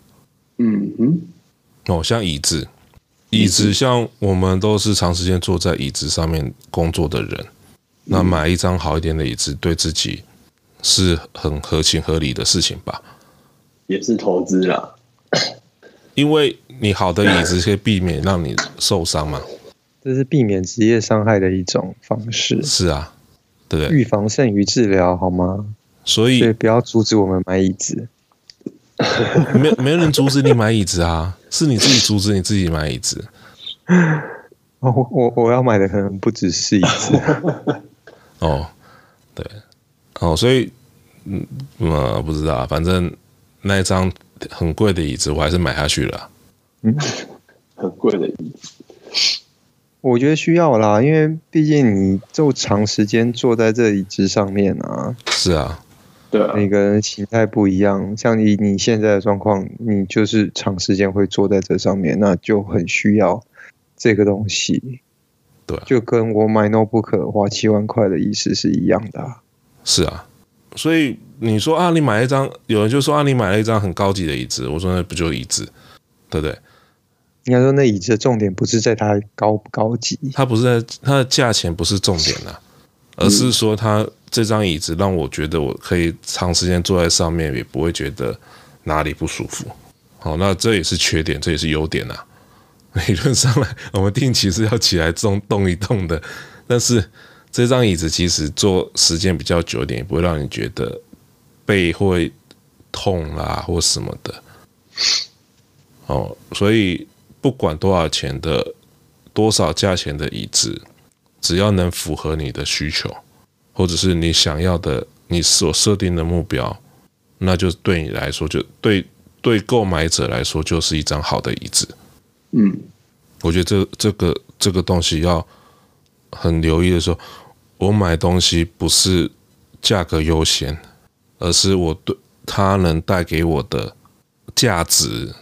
Speaker 2: 嗯嗯，
Speaker 1: 哦，像椅子，椅子像我们都是长时间坐在椅子上面工作的人，那买一张好一点的椅子，对自己是很合情合理的事情吧？
Speaker 2: 也是投资啦，
Speaker 1: 因为你好的椅子可以避免让你受伤嘛。
Speaker 3: 这是避免职业伤害的一种方式。
Speaker 1: 是啊，对不对？
Speaker 3: 预防胜于治疗，好吗？
Speaker 1: 所以，
Speaker 3: 所以不要阻止我们买椅子。
Speaker 1: 没没有人阻止你买椅子啊，是你自己阻止你自己买椅子。
Speaker 3: 哦，我我要买的可能不只是椅子。
Speaker 1: 哦，对，哦，所以，嗯，呃，不知道，反正那一张很贵的椅子，我还是买下去了。
Speaker 2: 嗯，很贵的椅子。
Speaker 3: 我觉得需要啦，因为毕竟你就长时间坐在这椅子上面啊。
Speaker 1: 是啊，
Speaker 2: 对啊，
Speaker 3: 每个人形态不一样。像你你现在的状况，你就是长时间会坐在这上面，那就很需要这个东西。
Speaker 1: 对啊，
Speaker 3: 就跟我买 notebook 花七万块的意思是一样的啊。
Speaker 1: 是啊，所以你说啊，你买一张，有人就说啊，你买了一张很高级的椅子，我说那不就是椅子，对不对？
Speaker 3: 应该说，那椅子的重点不是在它高不高级，
Speaker 1: 它不是在它的价钱不是重点啊，而是说它这张椅子让我觉得我可以长时间坐在上面，也不会觉得哪里不舒服。好，那这也是缺点，这也是优点啊。理论上来，我们定期是要起来动动一动的，但是这张椅子其实坐时间比较久一点，也不会让你觉得背会痛啦或什么的。哦，所以。不管多少钱的、多少价钱的椅子，只要能符合你的需求，或者是你想要的、你所设定的目标，那就对你来说，就对对购买者来说，就是一张好的椅子。
Speaker 2: 嗯，
Speaker 1: 我觉得这这个这个东西要很留意的时候，我买东西不是价格优先，而是我对它能带给我的价值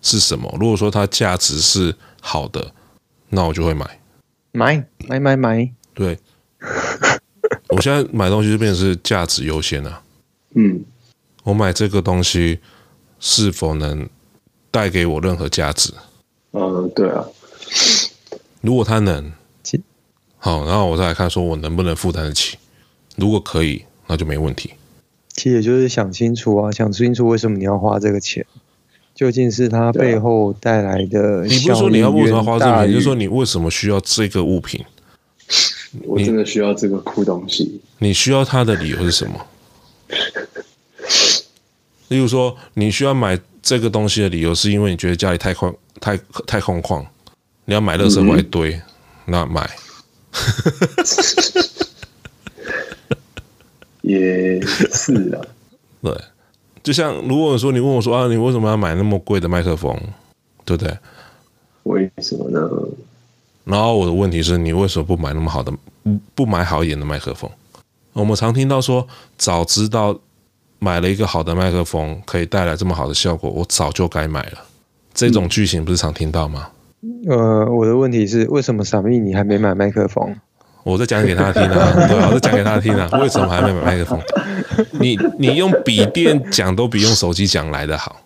Speaker 1: 是什么。如果说它价值是好的，那我就会买，
Speaker 3: 买买买买。
Speaker 1: 对，我现在买东西就变成是价值优先了。
Speaker 2: 嗯，
Speaker 1: 我买这个东西是否能带给我任何价值？
Speaker 2: 嗯，对啊。
Speaker 1: 如果它能，好，然后我再来看，说我能不能负担得起。如果可以，那就没问题。
Speaker 3: 其实也就是想清楚啊，想清楚为什么你要花这个钱，究竟是它背后带来的。
Speaker 1: 你不是说你要为什么要花这个钱，就是说你为什么需要这个物品？
Speaker 2: 我真的需要这个酷东西。
Speaker 1: 你需要它的理由是什么？例如说，你需要买这个东西的理由，是因为你觉得家里太空太太空旷，你要买乐色回来堆，嗯、那买。
Speaker 2: 也是啊，
Speaker 1: 对，就像如果说你问我说啊，你为什么要买那么贵的麦克风，对不对？
Speaker 2: 为什么呢？
Speaker 1: 然后我的问题是你为什么不买那么好的，不买好一点的麦克风？我们常听到说，早知道买了一个好的麦克风可以带来这么好的效果，我早就该买了。这种句型不是常听到吗？
Speaker 3: 呃，我的问题是，为什么傻咪你还没买麦克风？
Speaker 1: 我在讲给他听啊，对啊，我在讲给他听啊。为什么还没买麦克风？你你用笔电讲都比用手机讲来的好。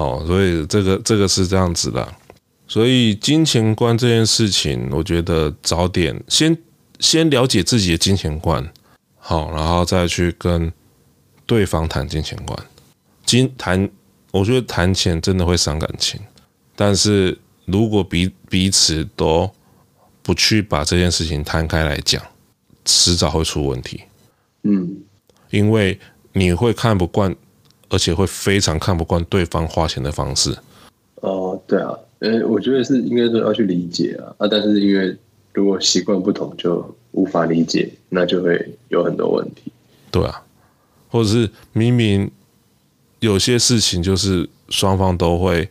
Speaker 1: 哦，所以这个这个是这样子的。所以金钱观这件事情，我觉得早点先先了解自己的金钱观，好，然后再去跟对方谈金钱观。金谈，我觉得谈钱真的会伤感情，但是。如果彼彼此都不去把这件事情摊开来讲，迟早会出问题。
Speaker 2: 嗯，
Speaker 1: 因为你会看不惯，而且会非常看不惯对方花钱的方式。
Speaker 2: 哦，对啊，呃，我觉得是应该说要去理解啊，啊，但是因为如果习惯不同，就无法理解，那就会有很多问题。
Speaker 1: 对啊，或者是明明有些事情就是双方都会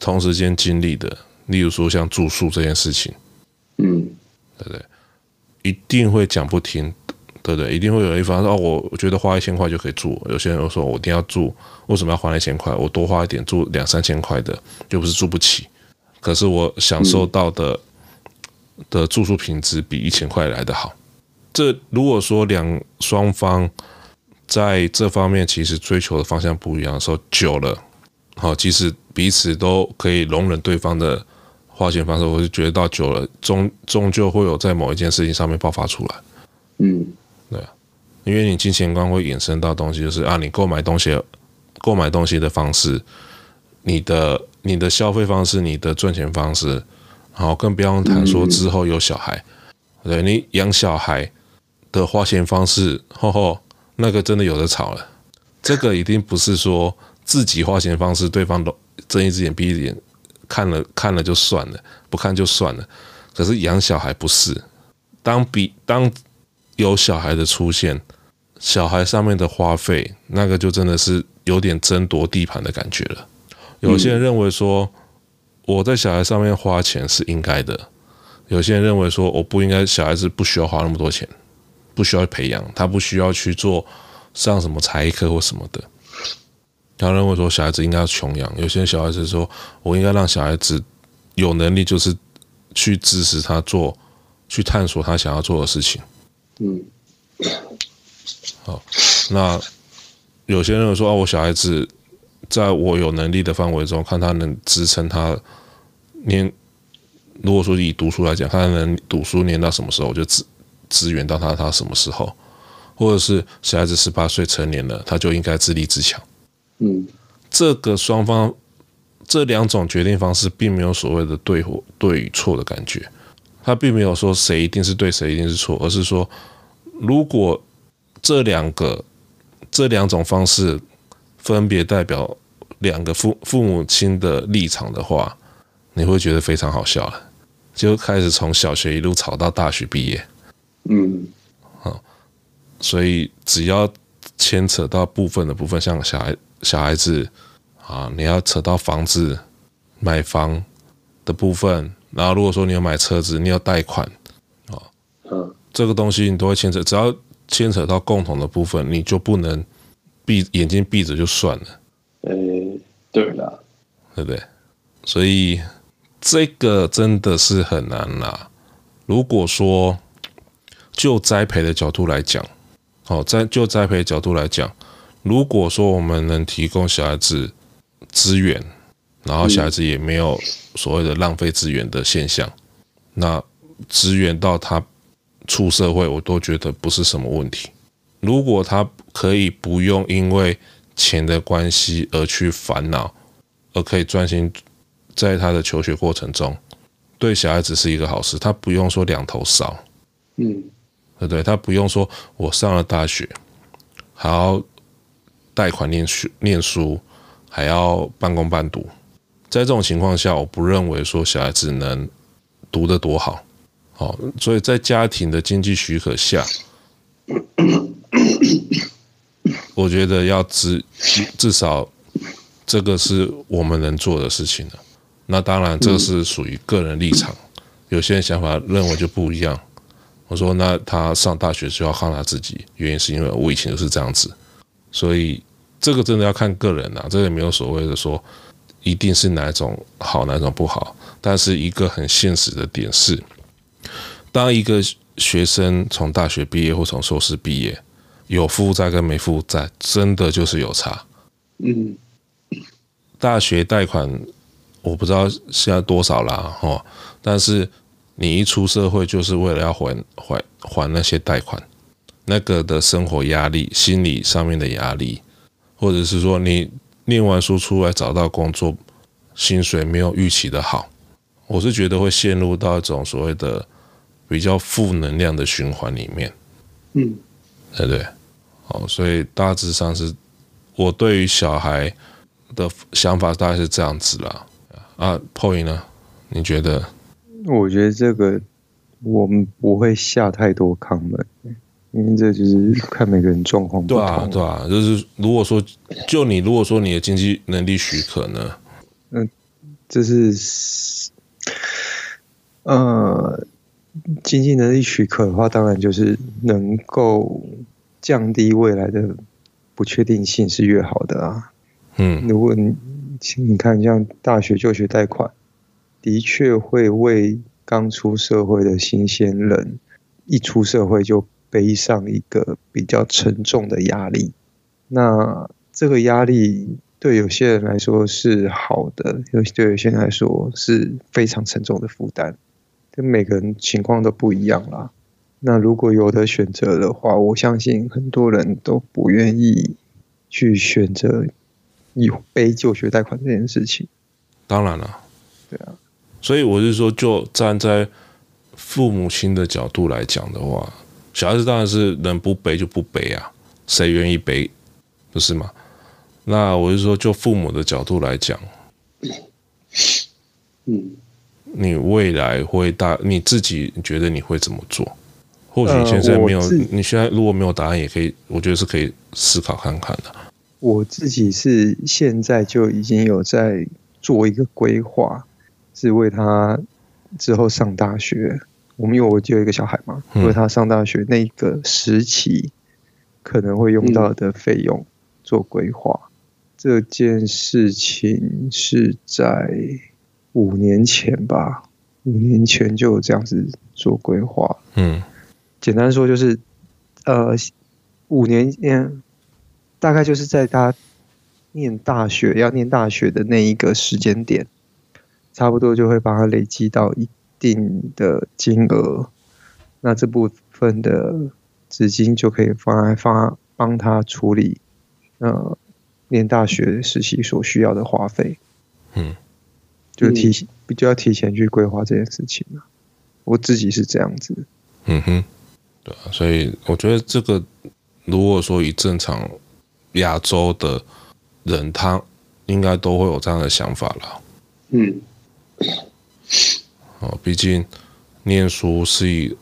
Speaker 1: 同时间经历的。例如说像住宿这件事情，
Speaker 2: 嗯，
Speaker 1: 对不对？一定会讲不听，对对？一定会有一方说哦，我我觉得花一千块就可以住。有些人又说我一定要住，为什么要花一千块？我多花一点住两三千块的，又不是住不起。可是我享受到的、的住宿品质比一千块来得好。这如果说两双方在这方面其实追求的方向不一样的时候，久了，好，即使彼此都可以容忍对方的。花钱方式，我就觉得到久了，终终究会有在某一件事情上面爆发出来。
Speaker 2: 嗯，
Speaker 1: 对啊，因为你金钱观会衍生到东西，就是啊，你购买东西、购买东西的方式，你的你的消费方式，你的赚钱方式，然后更不用谈说之后有小孩，嗯、对你养小孩的花钱方式，吼吼，那个真的有的吵了。这个一定不是说自己花钱方式，对方都睁一只眼闭一只眼。看了看了就算了，不看就算了。可是养小孩不是，当比当有小孩的出现，小孩上面的花费，那个就真的是有点争夺地盘的感觉了。有些人认为说我在小孩上面花钱是应该的，有些人认为说我不应该，小孩子不需要花那么多钱，不需要培养，他不需要去做上什么才艺课或什么的。他认为说小孩子应该要穷养，有些小孩子说，我应该让小孩子有能力，就是去支持他做，去探索他想要做的事情。
Speaker 2: 嗯，
Speaker 1: 好，那有些人会说啊，我小孩子在我有能力的范围中，看他能支撑他念。如果说以读书来讲，看他能读书念到什么时候，我就支支援到他他什么时候，或者是小孩子十八岁成年了，他就应该自立自强。
Speaker 2: 嗯，
Speaker 1: 这个双方这两种决定方式并没有所谓的对或对与错的感觉，他并没有说谁一定是对，谁一定是错，而是说如果这两个这两种方式分别代表两个父父母亲的立场的话，你会觉得非常好笑了，就开始从小学一路吵到大学毕业。
Speaker 2: 嗯，
Speaker 1: 好，所以只要牵扯到部分的部分，像小孩。小孩子啊，你要扯到房子、买房的部分，然后如果说你要买车子，你要贷款啊，嗯，这个东西你都会牵扯，只要牵扯到共同的部分，你就不能闭眼睛闭着就算了。
Speaker 2: 呃，对啦，
Speaker 1: 对不对？所以这个真的是很难啦。如果说就栽培的角度来讲，哦，在就栽培的角度来讲，如果说我们能提供小孩子资源，然后小孩子也没有所谓的浪费资源的现象，那资源到他出社会，我都觉得不是什么问题。如果他可以不用因为钱的关系而去烦恼，而可以专心在他的求学过程中，对小孩子是一个好事。他不用说两头烧，嗯，对不对？他不用说我上了大学，还要贷款念书念书，还要半工半读。在这种情况下，我不认为说小孩子能读得多好。好，所以在家庭的经济许可下。我觉得要至至少，这个是我们能做的事情了。那当然，这是属于个人立场，有些人想法认为就不一样。我说，那他上大学就要靠他自己，原因是因为我以前就是这样子，所以这个真的要看个人呐，这个也没有所谓的说一定是哪种好，哪种不好。但是一个很现实的点是，当一个学生从大学毕业或从硕士毕业。有负债跟没负债，真的就是有差。嗯，大学贷款我不知道现在多少啦，哈，但是你一出社会，就是为了要还还还那些贷款，那个的生活压力、心理上面的压力，或者是说你念完书出来找到工作，薪水没有预期的好，我是觉得会陷入到一种所谓的比较负能量的循环里面。嗯，对不对？哦，所以大致上是，我对于小孩的想法大概是这样子啦。啊，Poi 呢？你觉得？
Speaker 3: 我觉得这个我们不会下太多康门，因为这就是看每个人状况不同。
Speaker 1: 对啊，对啊，就是如果说就你如果说你的经济能力许可呢？
Speaker 3: 嗯，这是呃，经济能力许可的话，当然就是能够。降低未来的不确定性是越好的啊。嗯，如果你你看像大学就学贷款，的确会为刚出社会的新鲜人一出社会就背上一个比较沉重的压力。那这个压力对有些人来说是好的，有对有些人来说是非常沉重的负担。跟每个人情况都不一样啦。那如果有的选择的话，我相信很多人都不愿意去选择有背就学贷款这件事情。
Speaker 1: 当然了，
Speaker 3: 对啊，
Speaker 1: 所以我是说，就站在父母亲的角度来讲的话，小孩子当然是能不背就不背啊，谁愿意背，不是吗？那我是说，就父母的角度来讲，嗯，你未来会大，你自己觉得你会怎么做？或许现在没有，呃、你现在如果没有答案，也可以，我觉得是可以思考看看的。
Speaker 3: 我自己是现在就已经有在做一个规划，是为他之后上大学。我们有我就有一个小孩嘛，因、为他上大学那个时期可能会用到的费用做规划。嗯、这件事情是在五年前吧，五年前就有这样子做规划。嗯。简单说就是，呃，五年念，大概就是在他念大学要念大学的那一个时间点，差不多就会把它累积到一定的金额，那这部分的资金就可以放来放帮他处理，呃，念大学实习所需要的花费。嗯，就提比较提前去规划这件事情了。我自己是这样子。嗯哼。
Speaker 1: 对啊，所以我觉得这个，如果说以正常亚洲的人，他应该都会有这样的想法了。嗯，哦，毕竟念书是一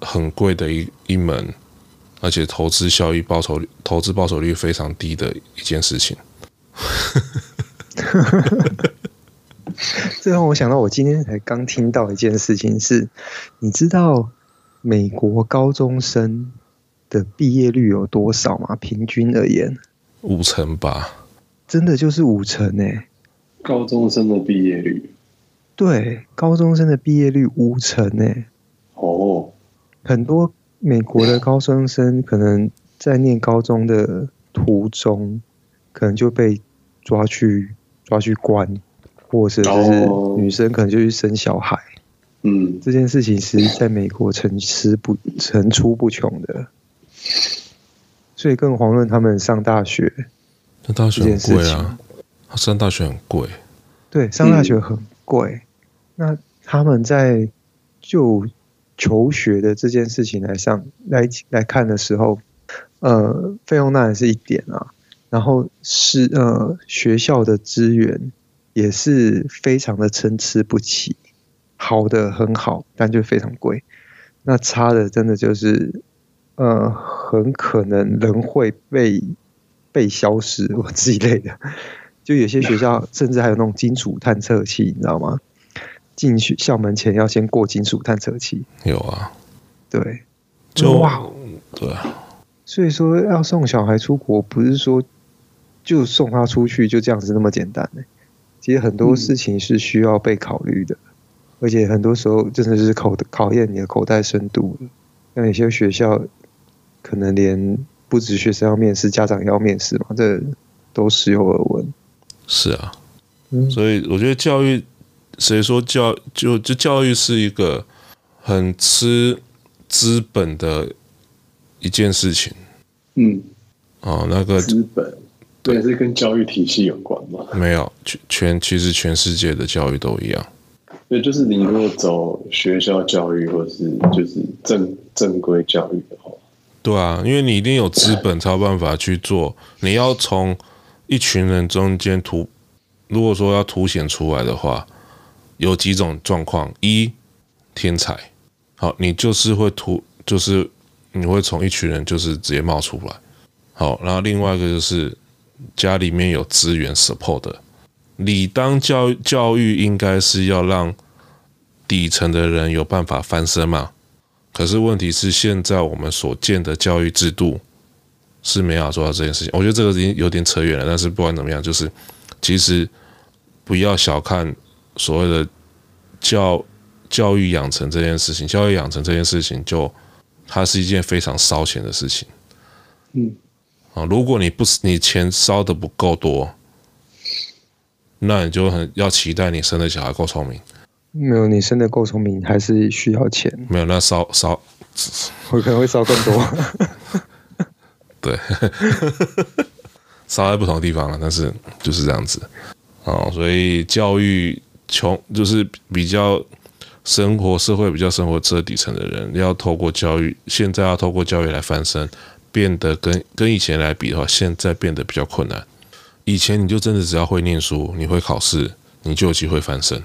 Speaker 1: 很贵的一一门而且投资效益报酬率、投资报酬率非常低的一件事情。
Speaker 3: 这让我想到，我今天才刚听到一件事情是，你知道美国高中生的毕业率有多少吗？平均而言，
Speaker 1: 五成吧。
Speaker 3: 真的就是五成呢、欸。
Speaker 2: 高中生的毕业率，
Speaker 3: 对，高中生的毕业率五成呢、欸。
Speaker 2: 哦，
Speaker 3: 很多美国的高中生可能在念高中的途中，可能就被抓去抓去关。或者是女生可能就去生小孩，
Speaker 2: 嗯，
Speaker 3: 这件事情其实在美国层出不层出不穷的，所以更遑论他们上大学。
Speaker 1: 上大学很贵啊，上大学很贵。
Speaker 3: 对，上大学很贵。嗯、那他们在就求学的这件事情来上来来看的时候，呃，费用当然是一点啊，然后是呃学校的资源。也是非常的参差不齐，好的很好，但就非常贵。那差的真的就是，呃，很可能人会被被消失或之类的。就有些学校甚至还有那种金属探测器，你知道吗？进去校门前要先过金属探测器。
Speaker 1: 有啊，
Speaker 3: 对，
Speaker 1: 就哇，对啊。
Speaker 3: 所以说要送小孩出国，不是说就送他出去就这样子那么简单的。其实很多事情是需要被考虑的，嗯、而且很多时候真的是考考验你的口袋深度。像有些学校可能连不止学生要面试，家长也要面试嘛，这都时有耳闻。
Speaker 1: 是啊，嗯、所以我觉得教育，谁说教就就教育是一个很吃资本的一件事情。
Speaker 2: 嗯，
Speaker 1: 哦，那个
Speaker 2: 资本。对，是跟教育体系有关吗？
Speaker 1: 没有，全全其实全世界的教育都一样。
Speaker 2: 对，就是你如果走学校教育，或是就是正正规教育的话，
Speaker 1: 对啊，因为你一定有资本才有办法去做。你要从一群人中间突，如果说要凸显出来的话，有几种状况：一，天才，好，你就是会突，就是你会从一群人就是直接冒出来。好，然后另外一个就是。家里面有资源 support 的，理当教教育应该是要让底层的人有办法翻身嘛。可是问题是，现在我们所见的教育制度是没法做到这件事情。我觉得这个已经有点扯远了，但是不管怎么样，就是其实不要小看所谓的教教育养成这件事情。教育养成这件事情，就它是一件非常烧钱的事情。嗯。啊，如果你不你钱烧的不够多，那你就很要期待你生的小孩够聪明。
Speaker 3: 没有，你生的够聪明还是需要钱。
Speaker 1: 没有，那烧烧，
Speaker 3: 我可能会烧更多。
Speaker 1: 对，烧在不同的地方了，但是就是这样子。哦，所以教育穷就是比较生活社会比较生活最底层的人，要透过教育，现在要透过教育来翻身。变得跟跟以前来比的话，现在变得比较困难。以前你就真的只要会念书，你会考试，你就有机会翻身。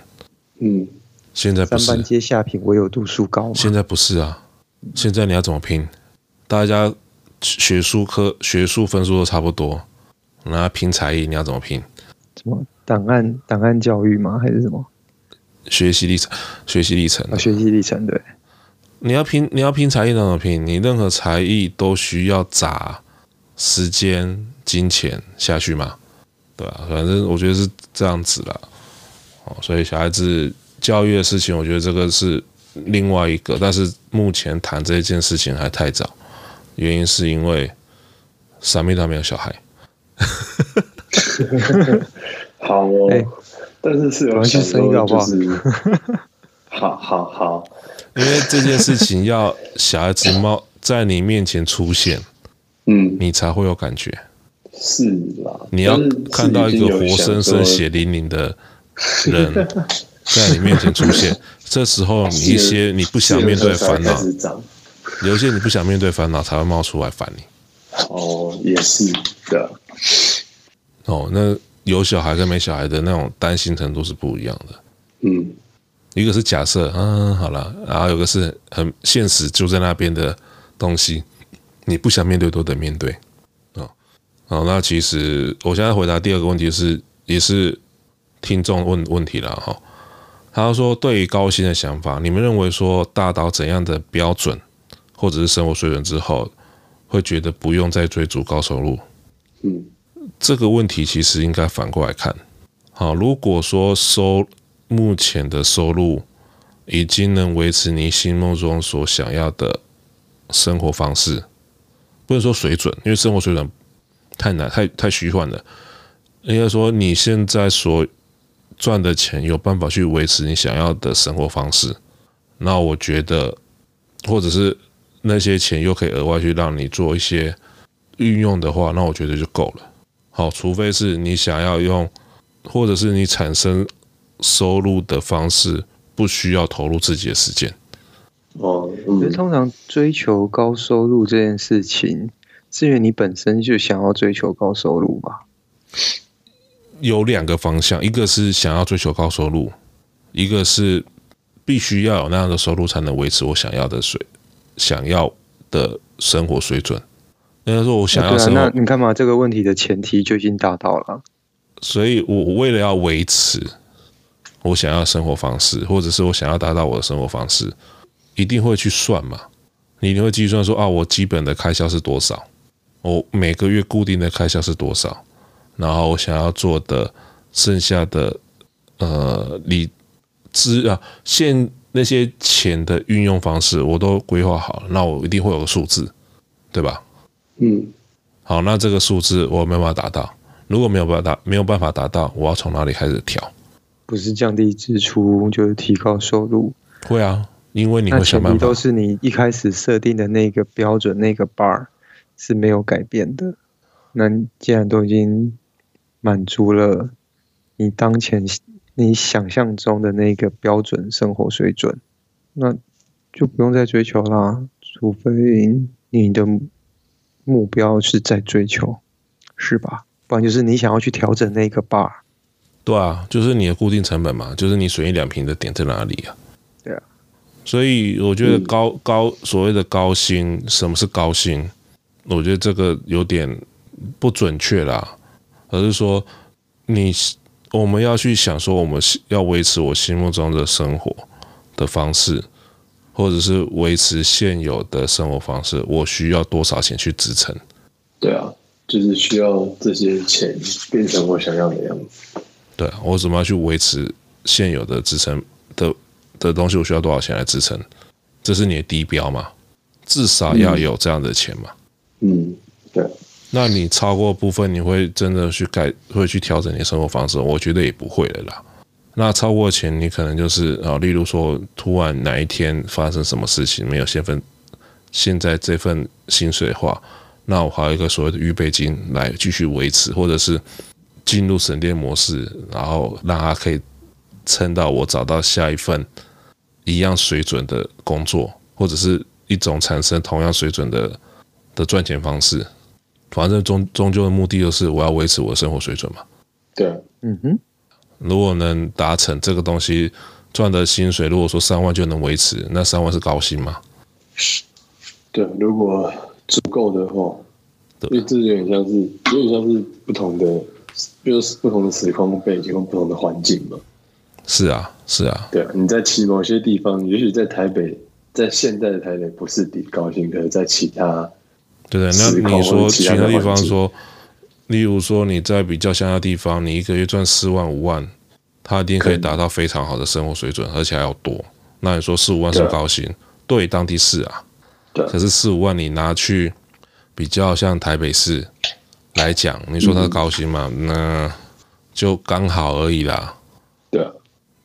Speaker 2: 嗯，
Speaker 1: 现在不是。
Speaker 3: 三班皆下品，唯有读书高。
Speaker 1: 现在不是啊，现在你要怎么拼？大家学术科学术分数都差不多，那拼才艺，你要怎么拼？
Speaker 3: 怎么档案档案教育吗？还是什么？
Speaker 1: 学习历程，学习历程啊，
Speaker 3: 学习历程对。
Speaker 1: 你要拼，你要拼才艺怎么拼？你任何才艺都需要砸时间、金钱下去嘛，对啊？反正我觉得是这样子啦。哦，所以小孩子教育的事情，我觉得这个是另外一个，但是目前谈这件事情还太早，原因是因为三妹都没有小孩。
Speaker 2: 好哦，欸、但是是有想说就是，好好好。
Speaker 1: 因为这件事情要小孩子冒在你面前出现，
Speaker 2: 嗯，
Speaker 1: 你才会有感觉。
Speaker 2: 是啦，
Speaker 1: 你要看到一个活生生血淋淋的人 在你面前出现，这时候你一些你不想面对烦恼，有一些你不想面对烦恼才会冒出来烦你。
Speaker 2: 哦，也是的。
Speaker 1: 哦，那有小孩跟没小孩的那种担心程度是不一样的。嗯。一个是假设，嗯，好了，然后有个是很现实就在那边的东西，你不想面对都得面对啊。好，那其实我现在回答第二个问题是，也是听众问问题了哈。他说，对于高薪的想法，你们认为说达到怎样的标准或者是生活水准之后，会觉得不用再追逐高收入？
Speaker 2: 嗯，
Speaker 1: 这个问题其实应该反过来看。好，如果说收目前的收入已经能维持你心目中所想要的生活方式，不能说水准，因为生活水准太难、太太虚幻了。应该说你现在所赚的钱有办法去维持你想要的生活方式，那我觉得，或者是那些钱又可以额外去让你做一些运用的话，那我觉得就够了。好，除非是你想要用，或者是你产生收入的方式不需要投入自己的时间。
Speaker 2: 哦，
Speaker 3: 其实通常追求高收入这件事情，是因为你本身就想要追求高收入吧？
Speaker 1: 有两个方向，一个是想要追求高收入，一个是必须要有那样的收入才能维持我想要的水，想要的生活水准。那说我想要什么，
Speaker 3: 那你看嘛，这个问题的前提就已经达到了。
Speaker 1: 所以我为了要维持我想要的生活方式，或者是我想要达到我的生活方式，一定会去算嘛。你一定会计算说啊，我基本的开销是多少，我每个月固定的开销是多少。然后我想要做的剩下的呃理资啊，现那些钱的运用方式我都规划好了，那我一定会有个数字，对吧？
Speaker 2: 嗯，
Speaker 1: 好，那这个数字我没有办法达到，如果没有办法达没有办法达到，我要从哪里开始调？
Speaker 3: 不是降低支出，就是提高收入。
Speaker 1: 会啊，因为你会想办法。
Speaker 3: 都是你一开始设定的那个标准，那个 bar 是没有改变的。那既然都已经满足了你当前你想象中的那个标准生活水准，那就不用再追求啦。除非你的目标是在追求，是吧？不然就是你想要去调整那个 bar。
Speaker 1: 对啊，就是你的固定成本嘛，就是你损益两平的点在哪里啊？
Speaker 3: 对啊。
Speaker 1: 所以我觉得高高所谓的高薪，什么是高薪？我觉得这个有点不准确啦。而是说，你我们要去想说，我们要维持我心目中的生活的方式，或者是维持现有的生活方式，我需要多少钱去支撑？
Speaker 2: 对啊，就是需要这些钱变成我想要的样子。
Speaker 1: 对啊，我怎么样去维持现有的支撑的的东西？我需要多少钱来支撑？这是你的低标嘛？至少要有这样的钱嘛？
Speaker 2: 嗯，对。
Speaker 1: 那你超过部分，你会真的去改，会去调整你的生活方式？我觉得也不会了啦。那超过钱，你可能就是啊，例如说，突然哪一天发生什么事情，没有现分，现在这份薪水的话，那我还有一个所谓的预备金来继续维持，或者是进入省电模式，然后让它可以撑到我找到下一份一样水准的工作，或者是一种产生同样水准的的赚钱方式。反正终终究的目的就是我要维持我的生活水准嘛。
Speaker 2: 对，嗯哼。
Speaker 1: 如果能达成这个东西，赚的薪水如果说三万就能维持，那三万是高薪吗？
Speaker 2: 对，如果足够的话，因为这有点像是有点像是不同的，就是不同的时空背景和不同的环境嘛。
Speaker 1: 是啊，是啊。
Speaker 2: 对啊，你在其某些地方，也许在台北，在现在的台北不是低高薪，可是在其他。
Speaker 1: 对对，那你说其他地方说，例如说你在比较乡下地方，你一个月赚四万五万，他一定可以达到非常好的生活水准，而且还要多。那你说四五万是高薪，对，当地是啊。对。可是四五万你拿去比较像台北市来讲，你说他是高薪嘛？嗯、那就刚好而已啦。
Speaker 2: 对啊。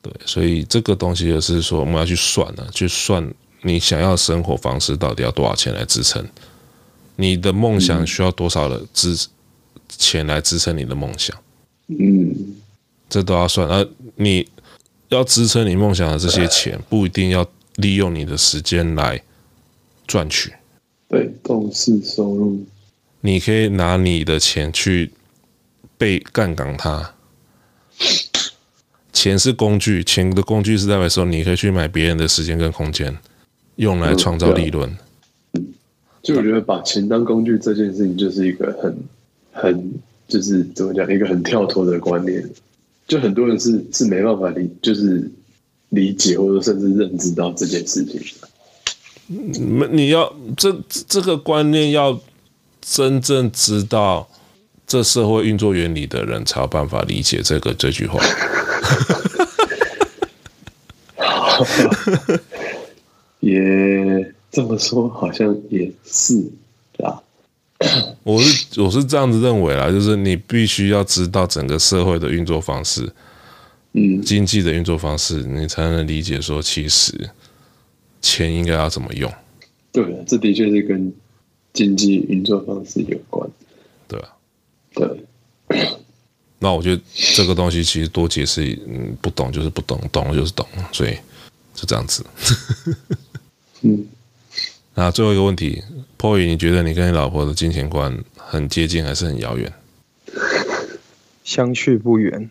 Speaker 1: 对，所以这个东西也是说我们要去算啊，去算你想要的生活方式到底要多少钱来支撑。你的梦想需要多少的支钱来支撑你的梦想？
Speaker 2: 嗯，
Speaker 1: 这都要算。而你要支撑你梦想的这些钱，不一定要利用你的时间来赚取。
Speaker 2: 被动式收入，
Speaker 1: 你可以拿你的钱去被杠杆它。钱是工具，钱的工具是代表说你可以去买别人的时间跟空间，用来创造利润。
Speaker 2: 就我觉得把钱当工具这件事情，就是一个很很就是怎么讲，一个很跳脱的观念。就很多人是是没办法理，就是理解或者甚至认知到这件事情。
Speaker 1: 你你要这这个观念要真正知道这社会运作原理的人，才有办法理解这个这句话。
Speaker 2: 也这么说，好像也是啊。
Speaker 1: 我是我是这样子认为啦，就是你必须要知道整个社会的运作方式，
Speaker 2: 嗯，
Speaker 1: 经济的运作方式，你才能理解说，其实钱应该要怎么用。
Speaker 2: 对啊，这的确是跟经济运作方式有关。
Speaker 1: 对啊，
Speaker 2: 对。
Speaker 1: 那我觉得这个东西其实多解释，嗯，不懂就是不懂，懂了就是懂，所以就这样子。
Speaker 2: 嗯。
Speaker 1: 那最后一个问题，Poy，你觉得你跟你老婆的金钱观很接近还是很遥远？
Speaker 3: 相去不远，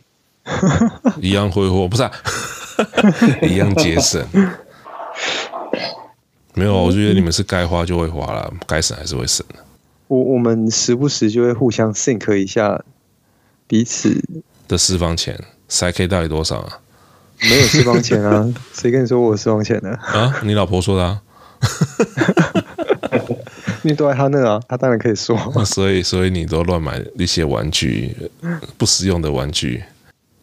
Speaker 1: 一样挥霍不是、啊？一样节省？没有，我觉得你们是该花就会花了，该省还是会省的。
Speaker 3: 我我们时不时就会互相 think 一下彼此
Speaker 1: 的私房钱，塞 K 到底多少啊？
Speaker 3: 没有私房钱啊，谁跟你说我有私房钱呢？
Speaker 1: 啊，你老婆说的啊。
Speaker 3: 你都在他那啊，他当然可以说。
Speaker 1: 所以，所以你都乱买一些玩具，不实用的玩具。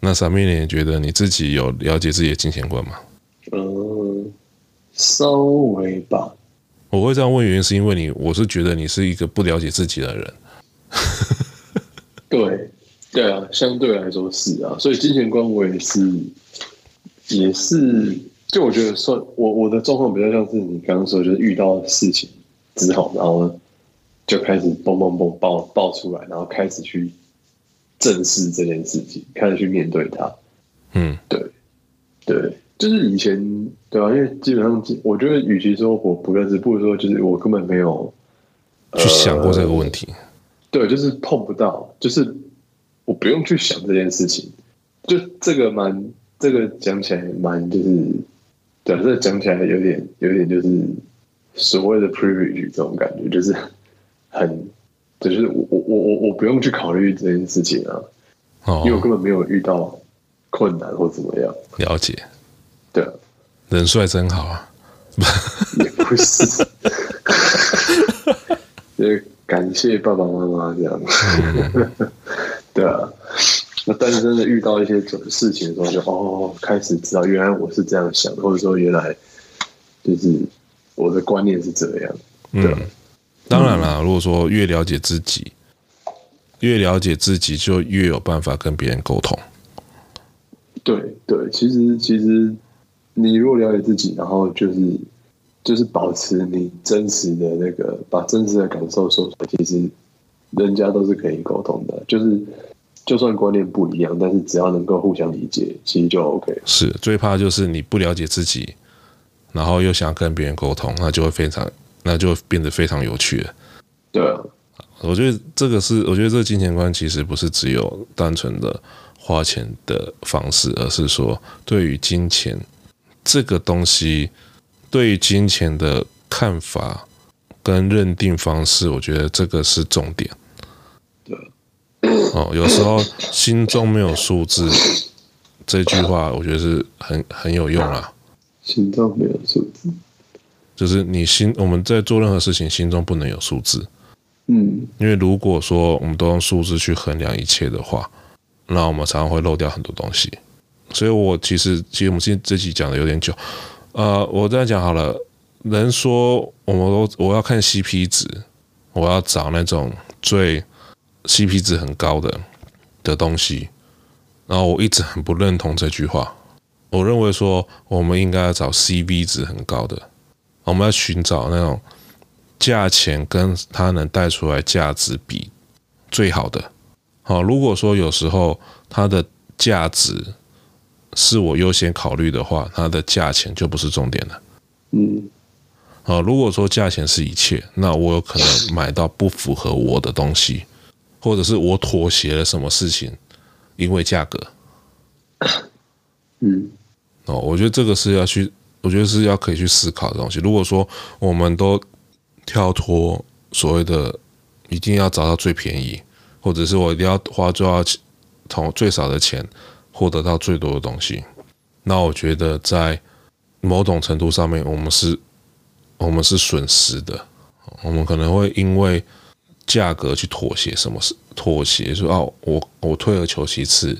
Speaker 1: 那傻面你觉得你自己有了解自己的金钱观吗？
Speaker 2: 嗯，稍微吧。
Speaker 1: 我会这样问，原因是因为你，我是觉得你是一个不了解自己的人。
Speaker 2: 对，对啊，相对来说是啊。所以金钱观我也是，也是。就我觉得算我我的状况比较像是你刚刚说，就是遇到事情之后，然后就开始嘣嘣嘣爆爆出来，然后开始去正视这件事情，开始去面对它。
Speaker 1: 嗯，
Speaker 2: 对，对，就是以前对啊，因为基本上，我觉得与其说我不认识，不如说就是我根本没有
Speaker 1: 去想过这个问题。
Speaker 2: 呃，对，就是碰不到，就是我不用去想这件事情，就这个蛮这个讲起来蛮就是。对，这讲起来有点，有点就是所谓的 privilege 这种感觉，就是很，就是我我我我我不用去考虑这件事情啊，哦，因为我根本没有遇到困难或怎么样。
Speaker 1: 了解，
Speaker 2: 对，
Speaker 1: 人帅真好啊，
Speaker 2: 也不是，就是感谢爸爸妈妈这样，嗯、对啊。那但是真的遇到一些什么事情的时候，就哦，开始知道原来我是这样想，或者说原来就是我的观念是这样。对，嗯，
Speaker 1: 当然了，如果说越了解自己，越了解自己，就越有办法跟别人沟通。
Speaker 2: 对对，其实其实你如果了解自己，然后就是就是保持你真实的那个，把真实的感受说出来，其实人家都是可以沟通的，就是。就算观念不一样，但是只要能够互相理解，其实就 OK。
Speaker 1: 是，最怕就是你不了解自己，然后又想跟别人沟通，那就会非常，那就变得非常有趣了。
Speaker 2: 对啊，
Speaker 1: 我觉得这个是，我觉得这个金钱观其实不是只有单纯的花钱的方式，而是说对于金钱这个东西，对于金钱的看法跟认定方式，我觉得这个是重点。哦，有时候心中没有数字，这句话我觉得是很很有用啊。
Speaker 2: 心中没有数字，
Speaker 1: 就是你心我们在做任何事情，心中不能有数字。
Speaker 2: 嗯，
Speaker 1: 因为如果说我们都用数字去衡量一切的话，那我们常常会漏掉很多东西。所以我其实其实我们今天这集讲的有点久，呃，我这样讲好了。人说我们都我要看 CP 值，我要找那种最。CP 值很高的的东西，然后我一直很不认同这句话。我认为说，我们应该要找 CP 值很高的，我们要寻找那种价钱跟它能带出来价值比最好的。好，如果说有时候它的价值是我优先考虑的话，它的价钱就不是重点了。
Speaker 2: 嗯，
Speaker 1: 好，如果说价钱是一切，那我有可能买到不符合我的东西。或者是我妥协了什么事情，因为价格，
Speaker 2: 嗯，
Speaker 1: 哦，我觉得这个是要去，我觉得是要可以去思考的东西。如果说我们都跳脱所谓的一定要找到最便宜，或者是我一定要花最少从最少的钱获得到最多的东西。那我觉得在某种程度上面，我们是，我们是损失的。我们可能会因为价格去妥协，什么是妥协？说哦，我我退而求其次，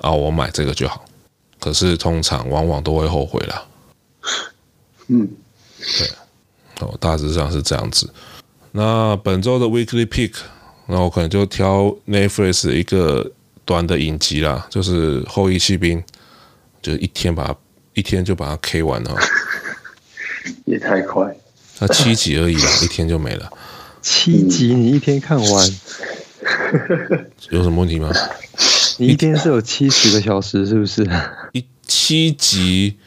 Speaker 1: 啊，我买这个就好。可是通常往往都会后悔啦。
Speaker 2: 嗯，
Speaker 1: 对，哦，大致上是这样子。那本周的 Weekly Pick，那我可能就挑 Netflix 一个短的影集啦，就是《后翼弃兵》，就一天把它一天就把它 K 完了。
Speaker 2: 也太快，
Speaker 1: 它七集而已啦，一天就没了。
Speaker 3: 七集你一天看完，
Speaker 1: 有什么问题吗？
Speaker 3: 你一天是有七十个小时，是不是？
Speaker 1: 一七集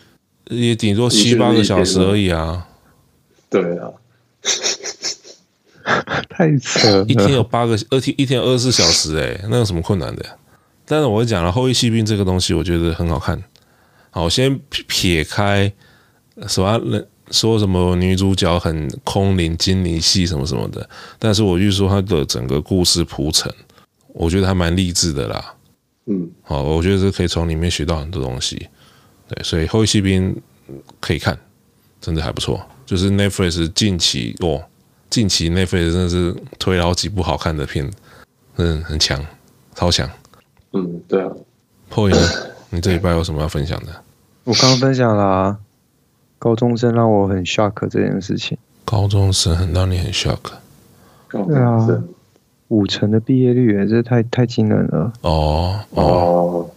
Speaker 1: 也顶多七八个小时而已啊。
Speaker 2: 对啊，
Speaker 3: 太扯了。
Speaker 1: 一天有八个，二天一天二十四小时，哎，那有什么困难的？但是我会讲了，《后羿弃兵》这个东西，我觉得很好看。好，先撇开什么说什么女主角很空灵、精灵系什么什么的，但是我就说她的整个故事铺陈，我觉得还蛮励志的啦。
Speaker 2: 嗯，
Speaker 1: 好，我觉得是可以从里面学到很多东西。对，所以《后翼弃兵》可以看，真的还不错。就是 Netflix 近期哦，近期 Netflix 真的是推了好几部好看的片，嗯，很强，超强。
Speaker 2: 嗯，对啊。
Speaker 1: 破影，你这礼拜有什么要分享的？
Speaker 3: 我刚刚分享了啊，高中生让我很 shock 这件事情。
Speaker 1: 高中生很让你很 shock。
Speaker 3: 对啊。五成的毕业率，哎，这太太惊人了。
Speaker 1: 哦哦，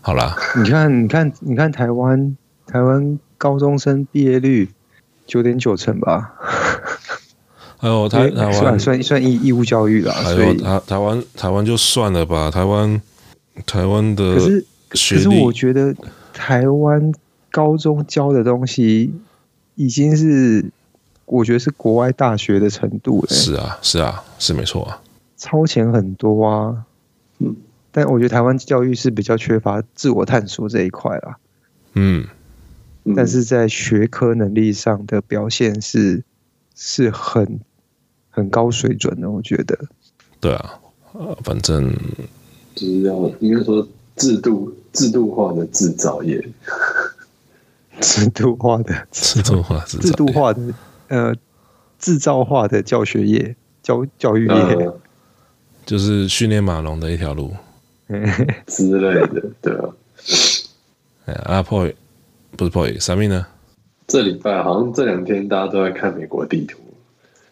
Speaker 1: 好啦，
Speaker 3: 你看，你看，你看台湾，台湾高中生毕业率九点九成吧。
Speaker 1: 还有 台台湾
Speaker 3: 算算算义义务教育啦，
Speaker 1: 还有台台湾台湾就算了吧，台湾台湾的，
Speaker 3: 可是可是我觉得台湾高中教的东西已经是，我觉得是国外大学的程度了。
Speaker 1: 是啊，是啊，是没错啊。
Speaker 3: 超前很多啊，嗯，但我觉得台湾教育是比较缺乏自我探索这一块啦，
Speaker 1: 嗯，
Speaker 3: 但是在学科能力上的表现是是很很高水准的，我觉得。
Speaker 1: 对啊，呃反正
Speaker 2: 就是要应该说制度制度化的制造业，
Speaker 3: 制度化的
Speaker 1: 制度化
Speaker 3: 制度化的呃制造化的教学业教教育业。呃
Speaker 1: 就是训练马龙的一条路。
Speaker 2: 之类的，对啊。
Speaker 1: 哎，阿 Poy 不是 Poy，啥命呢？
Speaker 2: 这礼拜好像这两天大家都在看美国地图，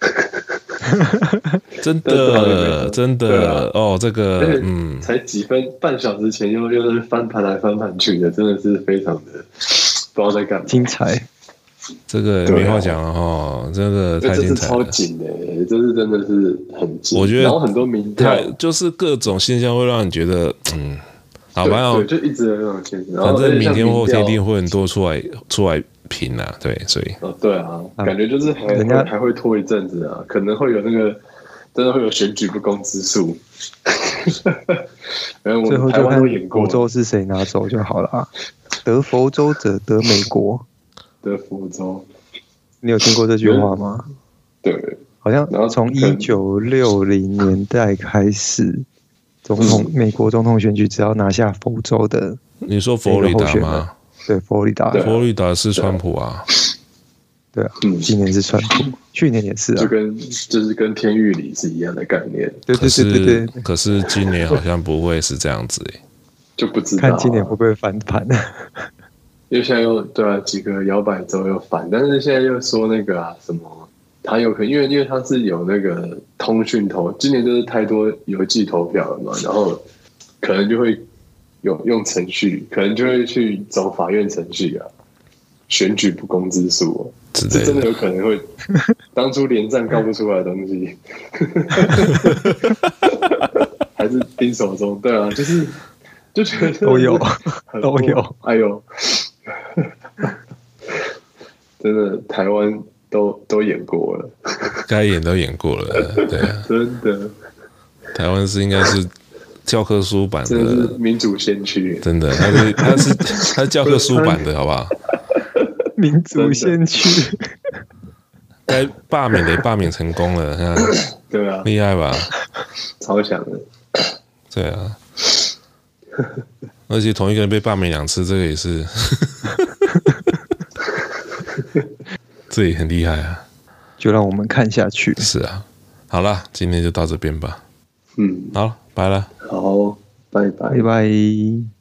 Speaker 1: 真的 真的哦，这个嗯，
Speaker 2: 才几分半小时前又又是翻盘来翻盘去的，真的是非常的不知道在干嘛，
Speaker 3: 精彩。
Speaker 1: 这个没话讲了哈，这个太精彩了，
Speaker 2: 超紧的，这是真的是很紧。
Speaker 1: 我觉得，
Speaker 2: 然后很多民调，
Speaker 1: 就是各种现象会让你觉得，嗯，好吧，
Speaker 2: 就一直有这种现象。
Speaker 1: 反正明天后天一定会很多出来出来评啊，对，所以，
Speaker 2: 哦，对啊，感觉就是人家还会拖一阵子啊，可能会有那个真的会有选举不公之诉。
Speaker 3: 最后就看佛州是谁拿走就好了啊，得佛州者得美国。
Speaker 2: 得佛州，
Speaker 3: 你有听过这句话吗？
Speaker 2: 对，
Speaker 3: 好像从一九六零年代开始，总统美国总统选举只要拿下佛州的，
Speaker 1: 你说佛罗里达吗？
Speaker 3: 对，佛罗里达，
Speaker 1: 佛罗里达是川普啊，
Speaker 3: 对啊，今年是川普，去年也是啊，
Speaker 2: 就跟就是跟天域里是一样的概念，
Speaker 3: 对对对对对，
Speaker 1: 可是今年好像不会是这样子诶，
Speaker 2: 就不知道
Speaker 3: 看今年会不会翻盘。
Speaker 2: 因为现在又对啊，几个摇摆州又反，但是现在又说那个啊什么，他有可能因为因为他是有那个通讯投，今年就是太多邮寄投票了嘛，然后可能就会有用程序，可能就会去走法院程序啊，选举不公之诉，这真的有可能会 当初连战告不出来的东西，还是盯手中，对啊，就是就觉得
Speaker 3: 都有都有，
Speaker 2: 哎呦。真的，台湾都都演过了，
Speaker 1: 该演都演过了，对啊，
Speaker 2: 真的，
Speaker 1: 台湾是应该是教科书版的
Speaker 2: 民主先驱，
Speaker 1: 真的，他是他是他是教科书版的，好不好？
Speaker 3: 民主先驱，
Speaker 1: 该罢免的罢免成功了，
Speaker 2: 对啊，
Speaker 1: 厉害吧？
Speaker 2: 超强的，
Speaker 1: 对啊。而且同一个人被罢免两次，这个也是，这也很厉害啊！
Speaker 3: 就让我们看下去。
Speaker 1: 是啊，好了，今天就到这边吧。
Speaker 2: 嗯，
Speaker 1: 好，拜了。
Speaker 2: 好，拜拜，
Speaker 3: 拜拜。